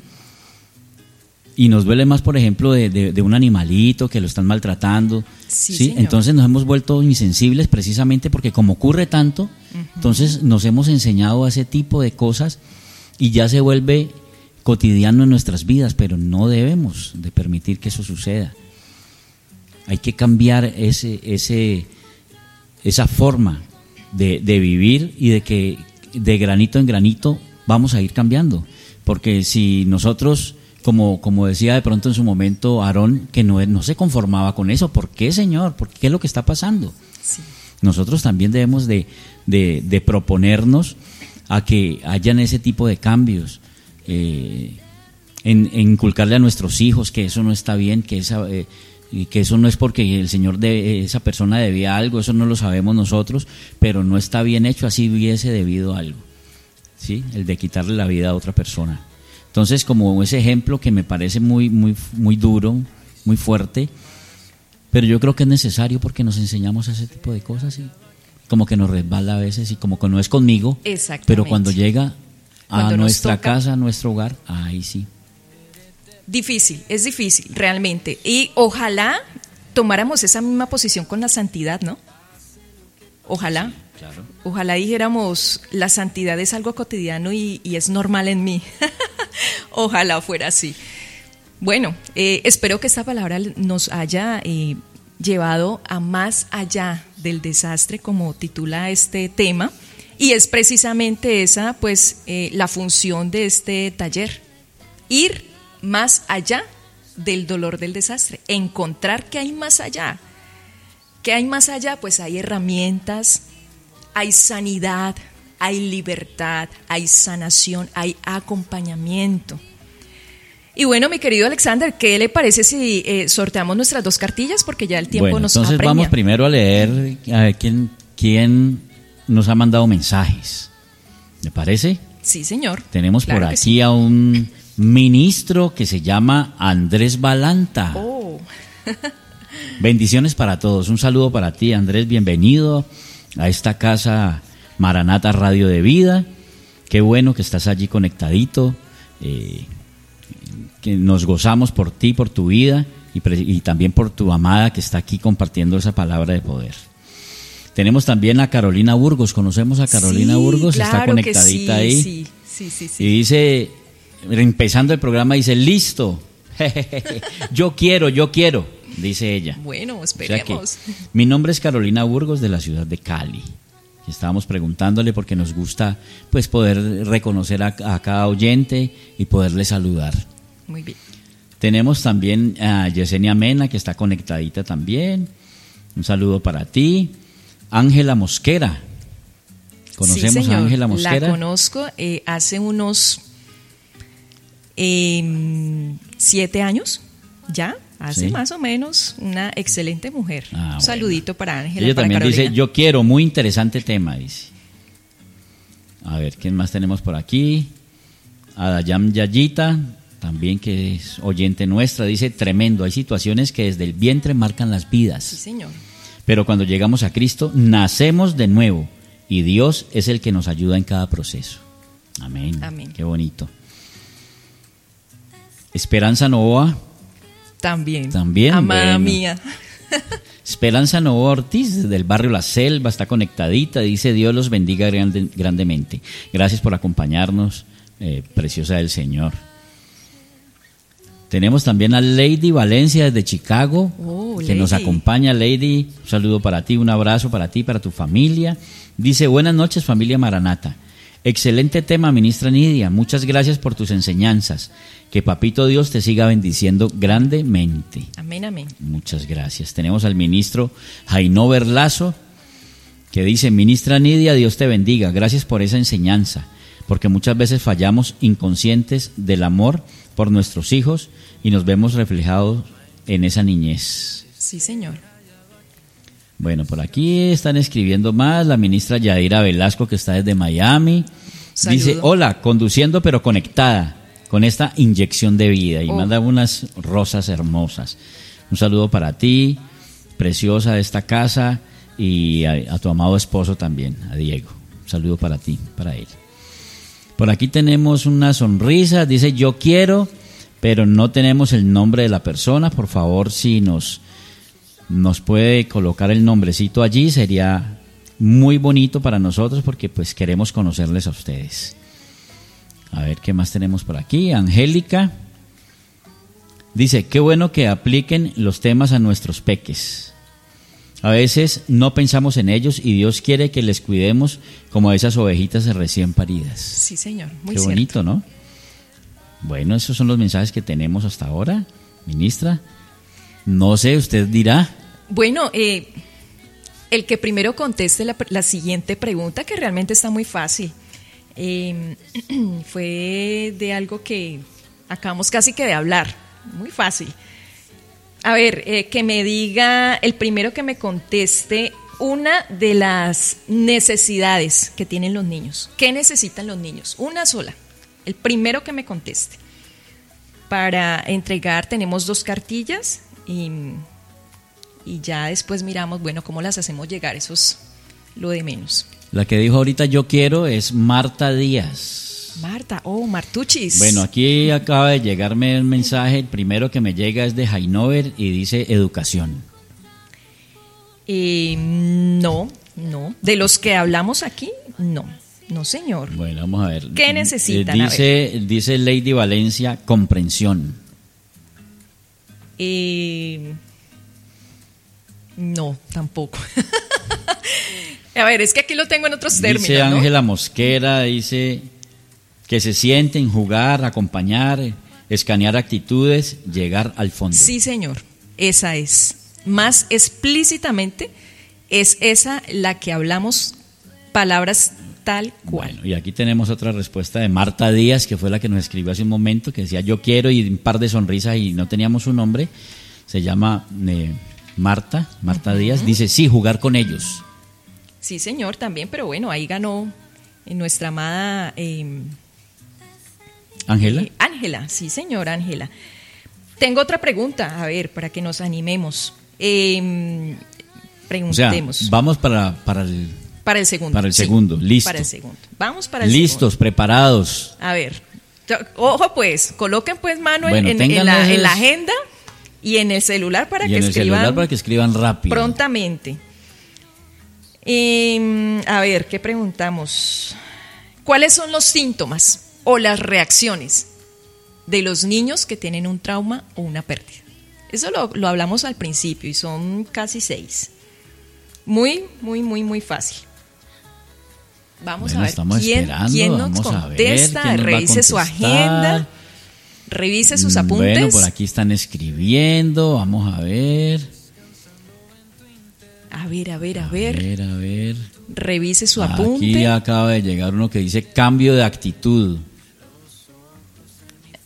Y nos duele más, por ejemplo, de, un animalito que lo están maltratando. Sí, Entonces nos hemos vuelto insensibles precisamente porque como ocurre tanto, entonces nos hemos enseñado a ese tipo de cosas y ya se vuelve cotidiano en nuestras vidas, pero no debemos de permitir que eso suceda. Hay que cambiar ese, ese, esa forma de, vivir y de que de granito en granito vamos a ir cambiando. Porque si nosotros, como, como decía de pronto en su momento Aarón, que no, no se conformaba con eso, ¿por qué, Señor? ¿Por qué es lo que está pasando? Nosotros también debemos de, de, proponernos a que hayan ese tipo de cambios. Eh, en, inculcarle a nuestros hijos que eso no está bien, que esa, eh, y que eso no es porque el Señor de esa persona debía algo, eso no lo sabemos nosotros, pero no está bien hecho, así hubiese debido algo, ¿sí? El de quitarle la vida a otra persona. Entonces, como ese ejemplo que me parece muy, muy, muy duro, muy fuerte, pero yo creo que es necesario porque nos enseñamos ese tipo de cosas y como que nos resbala a veces y como que no es conmigo, pero cuando llega a nuestra casa, a nuestro hogar, ahí sí. Difícil, es difícil, realmente. Y ojalá tomáramos esa misma posición con la santidad, ¿no? Ojalá. Ojalá dijéramos, la santidad es algo cotidiano y, es normal en mí. (laughs) (laughs) ojalá fuera así. Bueno, eh, espero que esta palabra nos haya eh, llevado a más allá del desastre, como titula este tema, y es precisamente esa, pues, eh, la función de este taller, ir más allá del dolor del desastre, encontrar que hay más allá. ¿Qué hay más allá? Pues hay herramientas, hay sanidad, hay libertad, hay sanación, hay acompañamiento. Y bueno, mi querido Alexander, ¿qué le parece si eh, sorteamos nuestras dos cartillas? Porque ya el tiempo bueno, nos Entonces vamos primero a leer a ver quién, quién nos ha mandado mensajes. ¿Me parece? Sí, señor. Tenemos por aquí a un ministro que se llama Andrés Balanta. Oh. Bendiciones para todos. Un saludo para ti, Andrés. Bienvenido a esta casa Maranata Radio de Vida. Qué bueno que estás allí conectadito. Eh, que nos gozamos por ti, por tu vida y, también por tu amada que está aquí compartiendo esa palabra de poder. Tenemos también a Carolina Burgos. ¿Conocemos a Carolina Burgos? está conectadita ahí. Sí, sí, sí, Y dice, empezando el programa, dice, listo, (laughs) yo quiero, yo quiero, dice ella. Bueno, O sea que, esperemos. mi nombre es Carolina Burgos de la ciudad de Cali. Estábamos preguntándole porque nos gusta pues poder reconocer a, a cada oyente y poderle saludar. Muy bien. Tenemos también a Yesenia Mena que está conectadita también. Un saludo para ti. Ángela Mosquera. ¿Conocemos Sí, a. Ángela Mosquera? La conozco eh, hace unos em, siete años, ya, hace Sí. más o menos, una excelente mujer. Ah, Un bueno. saludito para Ángela. Ella para también Carolina. dice, yo quiero, muy interesante tema, dice. A ver, ¿quién más tenemos por aquí? A Dayam Yayita, también que es oyente nuestra, dice, tremendo, hay situaciones que desde el vientre marcan las Sí, vidas, señor. pero cuando llegamos a Cristo, nacemos de nuevo y Dios es el que nos ayuda en cada proceso. Amén. Amén. Qué bonito. Esperanza Novoa, También. También, Amada bueno. mía. (laughs) Esperanza Novoa Ortiz, desde el barrio La Selva, está conectadita, dice Dios los bendiga grande- grandemente. Gracias por acompañarnos, eh, preciosa del Señor. Tenemos también a Lady Valencia desde Chicago, Oh, que nos acompaña. Lady, un saludo para ti, un abrazo para ti, para tu familia. Dice, buenas noches familia Maranata. Excelente tema, ministra Nidia. Muchas gracias por tus enseñanzas. Que Papito Dios te siga bendiciendo grandemente. Amén, amén. Muchas gracias. Tenemos al ministro Jainover Lazo, que dice, ministra Nidia, Dios te bendiga. Gracias por esa enseñanza, porque muchas veces fallamos inconscientes del amor por nuestros hijos y nos vemos reflejados en esa niñez. Sí, señor. Bueno, por aquí están escribiendo más. La ministra Yadira Velasco, que está desde Miami, Saludo. dice, hola, conduciendo pero conectada con esta inyección de vida. Y Oh. manda unas rosas hermosas. Un saludo para ti, preciosa de esta casa, y a, a tu amado esposo también, a Diego. Un saludo para ti, para él. Por aquí tenemos una sonrisa, dice yo quiero, pero no tenemos el nombre de la persona. Por favor, si nos nos puede colocar el nombrecito allí, sería muy bonito para nosotros porque pues queremos conocerles a ustedes. A ver qué más tenemos por aquí. Angélica dice, qué bueno que apliquen los temas a nuestros peques. A veces no pensamos en ellos y Dios quiere que les cuidemos como a esas ovejitas recién paridas. Sí, señor. Muy Qué cierto. bonito, ¿no? Bueno, esos son los mensajes que tenemos hasta ahora, ministra. No sé, usted dirá. Bueno, eh, el que primero conteste la, la siguiente pregunta, que realmente está muy fácil, eh, (clears throat) fue de algo que acabamos casi que de hablar, muy fácil. A ver, eh, que me diga, el primero que me conteste una de las necesidades que tienen los niños. ¿Qué necesitan los niños? Una sola. El primero que me conteste. Para entregar tenemos dos cartillas y, y ya después miramos, bueno, cómo las hacemos llegar. Eso es lo de menos. La que dijo ahorita yo quiero es Marta Díaz. Marta, oh, Martuchis. Bueno, aquí acaba de llegarme el mensaje. El primero que me llega es de Jainover y dice educación. Eh, no, no. De los que hablamos aquí, no. No, señor. Bueno, vamos a ver. ¿Qué necesitan? Dice, dice Lady Valencia, comprensión. Eh, no, tampoco. (laughs) A ver, es que aquí lo tengo en otros términos. Dice ¿no? Ángela Mosquera, dice que se sienten, jugar, acompañar, escanear actitudes, llegar al fondo. Sí, señor. Esa es. Más explícitamente, es esa la que hablamos, palabras tal cual. Bueno, y aquí tenemos otra respuesta de Marta Díaz, que fue la que nos escribió hace un momento, que decía yo quiero y un par de sonrisas y no teníamos su nombre. Se llama eh, Marta, Marta Díaz. Dice, sí, jugar con ellos. Sí, señor, también, pero bueno, ahí ganó eh, nuestra amada eh, Ángela. eh, Ángela. Sí, señor, Ángela. Tengo otra pregunta, a ver, para que nos animemos. Eh, O sea, preguntemos. vamos para, para el... para el segundo. para el sí, segundo, listo. Para el segundo. Vamos para el Listos, preparados. A ver, ojo pues, coloquen pues mano en- Bueno, en, en tengan la, en la agenda y en el celular para y que en el escriban celular para que escriban rápido. prontamente. Em, a ver, ¿qué preguntamos? ¿Cuáles son los síntomas o las reacciones de los niños que tienen un trauma o una pérdida. Eso lo, lo hablamos al principio y son casi seis. Muy, muy, muy, muy fácil. Vamos Bueno, a ver estamos quién, nos contesta, quién nos revise su agenda, revise sus Mm, apuntes. Bueno, por aquí están escribiendo, vamos a ver. A ver, a ver, a A ver, ver, a ver. revise su Aquí apunte. acaba de llegar uno que dice cambio de actitud.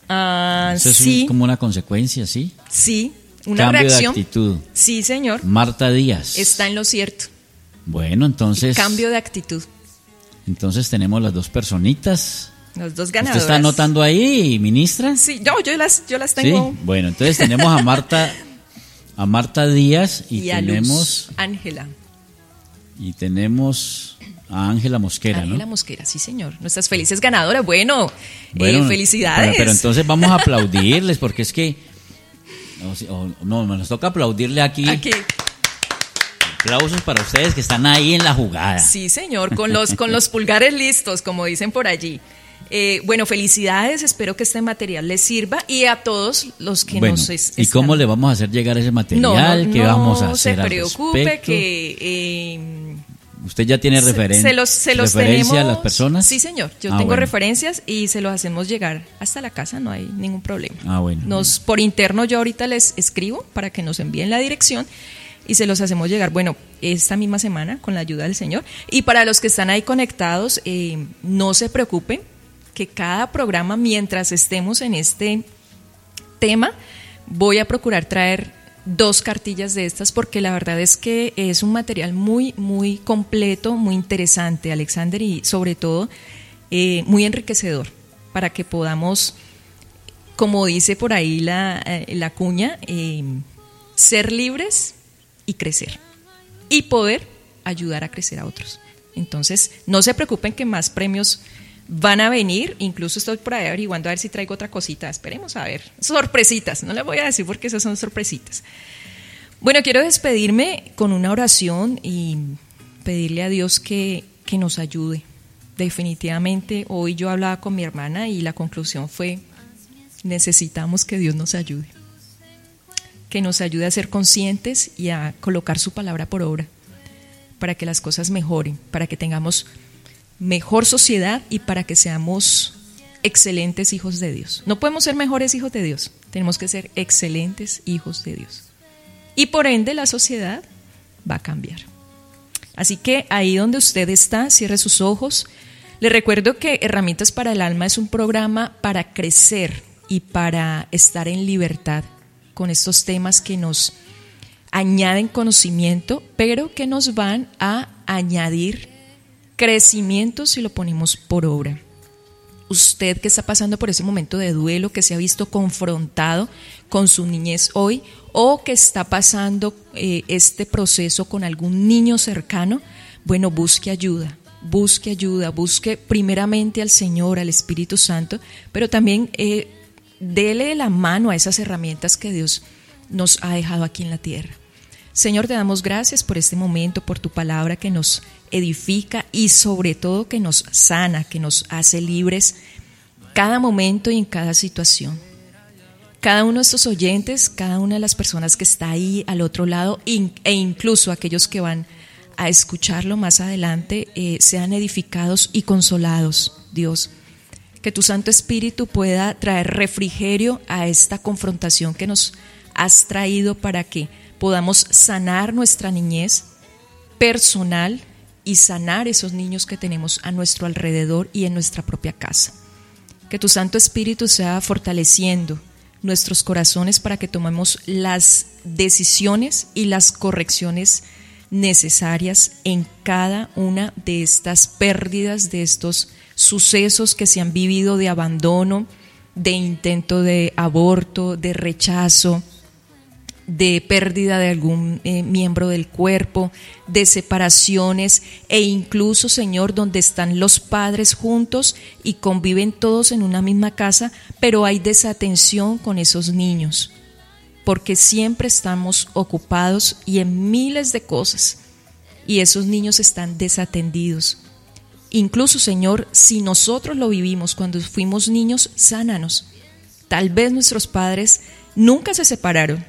Ah, Eso es un- sí, como una consecuencia, ¿sí? sí, una cambio reacción. de actitud. Sí, señor, Marta Díaz. está en lo cierto. Bueno, entonces, Cambio de actitud. Entonces tenemos las dos personitas. Los dos ¿Usted ganadores. está anotando ahí, ministra? Sí, yo, yo las, yo las Sí. tengo. Bueno, entonces tenemos a Marta, a Marta Díaz y, Y, a tenemos Ángela. y tenemos a Ángela Mosquera, Ángela ¿no? Mosquera, sí, señor. Nuestras felices ganadoras. Bueno, eh, felicidades. Pero, pero entonces vamos a aplaudirles porque es que o- no, nos toca aplaudirle aquí. Aquí. Aplausos para ustedes que están ahí en la jugada. Sí, señor, con los, con los (laughs) pulgares listos, como dicen por allí. Eh, bueno, felicidades, espero que este material les sirva y a todos los que Bueno, nos es- ¿y están- cómo le vamos a hacer llegar ese No, material? no, ¿Qué no vamos a hacer se al preocupe respecto? que eh, ¿Usted ya tiene se- referen- se los, se los referencia tenemos, a las personas? Sí, señor. Yo Ah, tengo bueno. referencias y se los hacemos llegar hasta la casa, no hay ningún problema. Ah, bueno. Nos por interno yo ahorita les escribo para que nos envíen la dirección y se los hacemos llegar. Bueno, esta misma semana con la ayuda del Señor. Y para los que están ahí conectados, eh, no se preocupen que cada programa mientras estemos en este tema voy a procurar traer dos cartillas de estas porque la verdad es que es un material muy, muy completo, muy interesante, Alexander, y sobre todo eh, muy enriquecedor para que podamos, como dice por ahí la, eh, la cuña, ser libres y crecer y poder ayudar a crecer a otros. Entonces, no se preocupen que más premios van a venir. Incluso estoy por ahí averiguando a ver si traigo otra cosita. Esperemos a ver. Sorpresitas. No les voy a decir porque esas son sorpresitas. Bueno, quiero despedirme con una oración y pedirle a Dios que, que nos ayude. Definitivamente, hoy yo hablaba con mi hermana y la conclusión fue, necesitamos que Dios nos ayude. Que nos ayude a ser conscientes y a colocar su palabra por obra para que las cosas mejoren, para que tengamos mejor sociedad y para que seamos excelentes hijos de Dios. No podemos ser mejores hijos de Dios, tenemos que ser excelentes hijos de Dios. Y por ende la sociedad va a cambiar. Así que ahí donde usted está, cierre sus ojos. Le recuerdo que Herramientas para el Alma es un programa para crecer y para estar en libertad con estos temas que nos añaden conocimiento, pero que nos van a añadir crecimiento si lo ponemos por obra. Usted que está pasando por ese momento de duelo, que se ha visto confrontado con su niñez hoy, o que está pasando eh, este proceso con algún niño cercano, bueno, busque ayuda, busque ayuda, busque primeramente al Señor, al Espíritu Santo, pero también eh, dele la mano a esas herramientas que Dios nos ha dejado aquí en la tierra. Señor, te damos gracias por este momento, por tu palabra que nos edifica y sobre todo que nos sana, que nos hace libres cada momento y en cada situación. Cada uno de estos oyentes, cada una de las personas que está ahí al otro lado e incluso aquellos que van a escucharlo más adelante, eh, sean edificados y consolados, Dios. Que tu Santo Espíritu pueda traer refrigerio a esta confrontación que nos has traído para que podamos sanar nuestra niñez personal y sanar esos niños que tenemos a nuestro alrededor y en nuestra propia casa. Que tu Santo Espíritu sea fortaleciendo nuestros corazones para que tomemos las decisiones y las correcciones necesarias en cada una de estas pérdidas, de estos sucesos que se han vivido de abandono, de intento de aborto, de rechazo, de pérdida de algún eh, miembro del cuerpo, de separaciones e incluso, Señor, donde están los padres juntos y conviven todos en una misma casa, pero hay desatención con esos niños, porque siempre estamos ocupados y en miles de cosas, y esos niños están desatendidos. Incluso, Señor, si nosotros lo vivimos cuando fuimos niños, sánanos Tal vez nuestros padres nunca se separaron,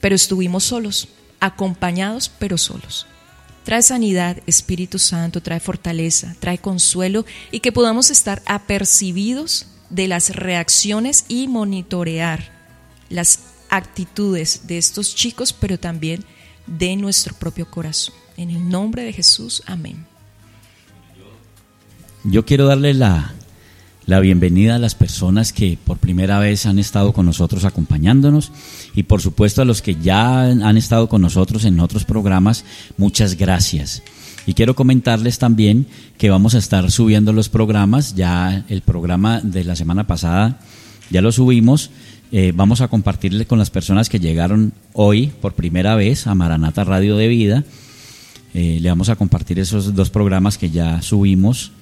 pero estuvimos solos, acompañados pero solos. Trae sanidad, Espíritu Santo, trae fortaleza, trae consuelo y que podamos estar apercibidos de las reacciones y monitorear las actitudes de estos chicos, pero también de nuestro propio corazón. En el nombre de Jesús, amén. Yo quiero darle la, la bienvenida a las personas que por primera vez han estado con nosotros acompañándonos y por supuesto a los que ya han estado con nosotros en otros programas, muchas gracias. Y quiero comentarles también que vamos a estar subiendo los programas, ya el programa de la semana pasada ya lo subimos, eh, vamos a compartirle con las personas que llegaron hoy por primera vez a Maranata Radio de Vida, eh, le vamos a compartir esos dos programas que ya subimos,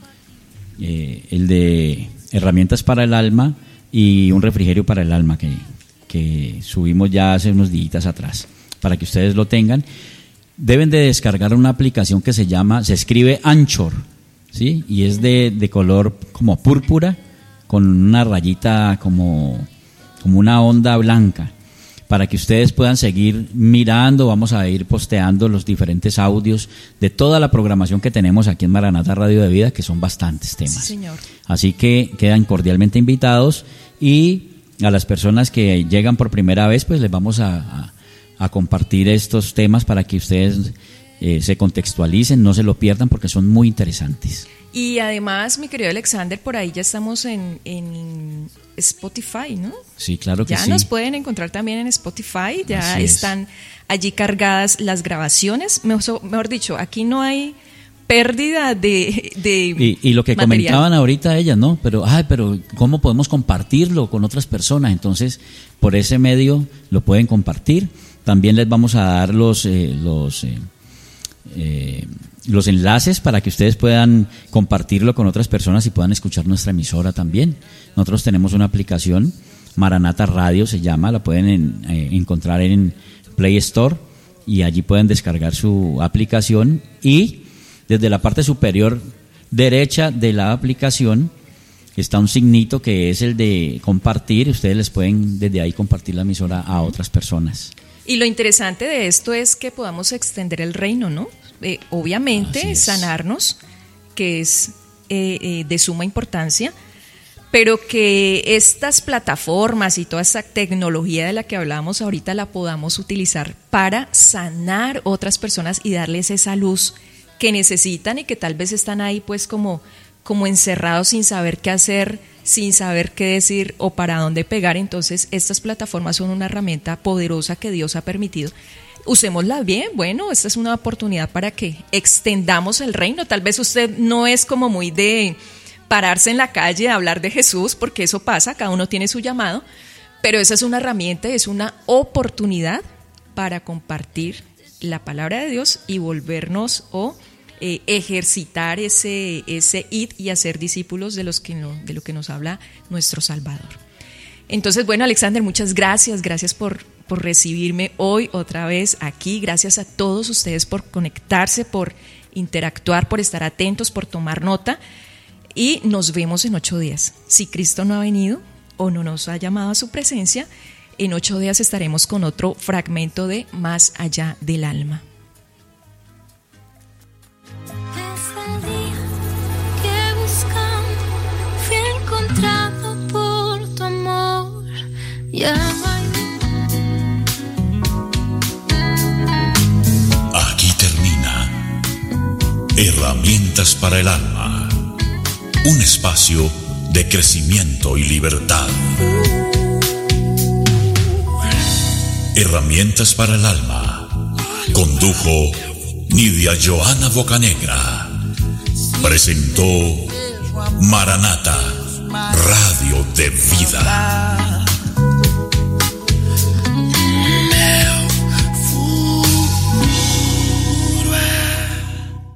eh, el de herramientas para el alma y un refrigerio para el alma que, que subimos ya hace unos días atrás, para que ustedes lo tengan deben de descargar una aplicación que se llama, se escribe Anchor, ¿sí? Y es de, de color como púrpura, con una rayita como, como una onda blanca, para que ustedes puedan seguir mirando, vamos a ir posteando los diferentes audios de toda la programación que tenemos aquí en Maranata Radio de Vida, que son bastantes temas. señor. Así que quedan cordialmente invitados y a las personas que llegan por primera vez, pues les vamos a a compartir estos temas para que ustedes eh, se contextualicen, no se lo pierdan porque son muy interesantes. Y además, mi querido Alexander, por ahí ya estamos en, en Spotify, ¿no? Sí, claro que ya sí. Ya nos pueden encontrar también en Spotify, ya están allí cargadas las grabaciones. Mejor, dicho, aquí no hay pérdida de, y, y, lo que comentaban ahorita ellas, ¿no? Pero, ay, pero ¿cómo podemos compartirlo con otras personas? Entonces, por ese medio lo pueden compartir también les vamos a dar los, eh, los, eh, eh, los enlaces para que ustedes puedan compartirlo con otras personas y puedan escuchar nuestra emisora también. Nosotros tenemos una aplicación, Maranata Radio se llama, la pueden encontrar en Play Store y allí pueden descargar su aplicación y desde la parte superior derecha de la aplicación está un signito que es el de compartir. Ustedes les pueden desde ahí compartir la emisora a otras personas. Y lo interesante de esto es que podamos extender el reino, ¿no? Eh, obviamente, sanarnos, que es eh, eh, de suma importancia, pero que estas plataformas y toda esa tecnología de la que hablábamos ahorita la podamos utilizar para sanar otras personas y darles esa luz que necesitan y que tal vez están ahí pues como, como encerrados sin saber qué hacer sin saber qué decir o para dónde pegar. Entonces, estas plataformas son una herramienta poderosa que Dios ha permitido. Usémosla bien, bueno, esta es una oportunidad para que extendamos el reino. Tal vez usted no es como muy de pararse en la calle a hablar de Jesús, porque eso pasa, cada uno tiene su llamado, pero esa es una herramienta, es una oportunidad para compartir la palabra de Dios y volvernos o eh, ejercitar ese, ese id y hacer discípulos de, los que de lo que nos habla nuestro Salvador. Entonces, bueno, Alexander, muchas gracias, gracias por, por recibirme hoy otra vez aquí, gracias a todos ustedes por conectarse, por interactuar, por estar atentos, por tomar nota y nos vemos en ocho días. Si Cristo no ha venido o no nos ha llamado a su presencia, en ocho días estaremos con otro fragmento de Más allá del alma. Aquí termina Herramientas para el alma. Un espacio de crecimiento y libertad. Herramientas para el alma. Condujo Nidia Joana Bocanegra. Presentó Maranata, Radio de Vida.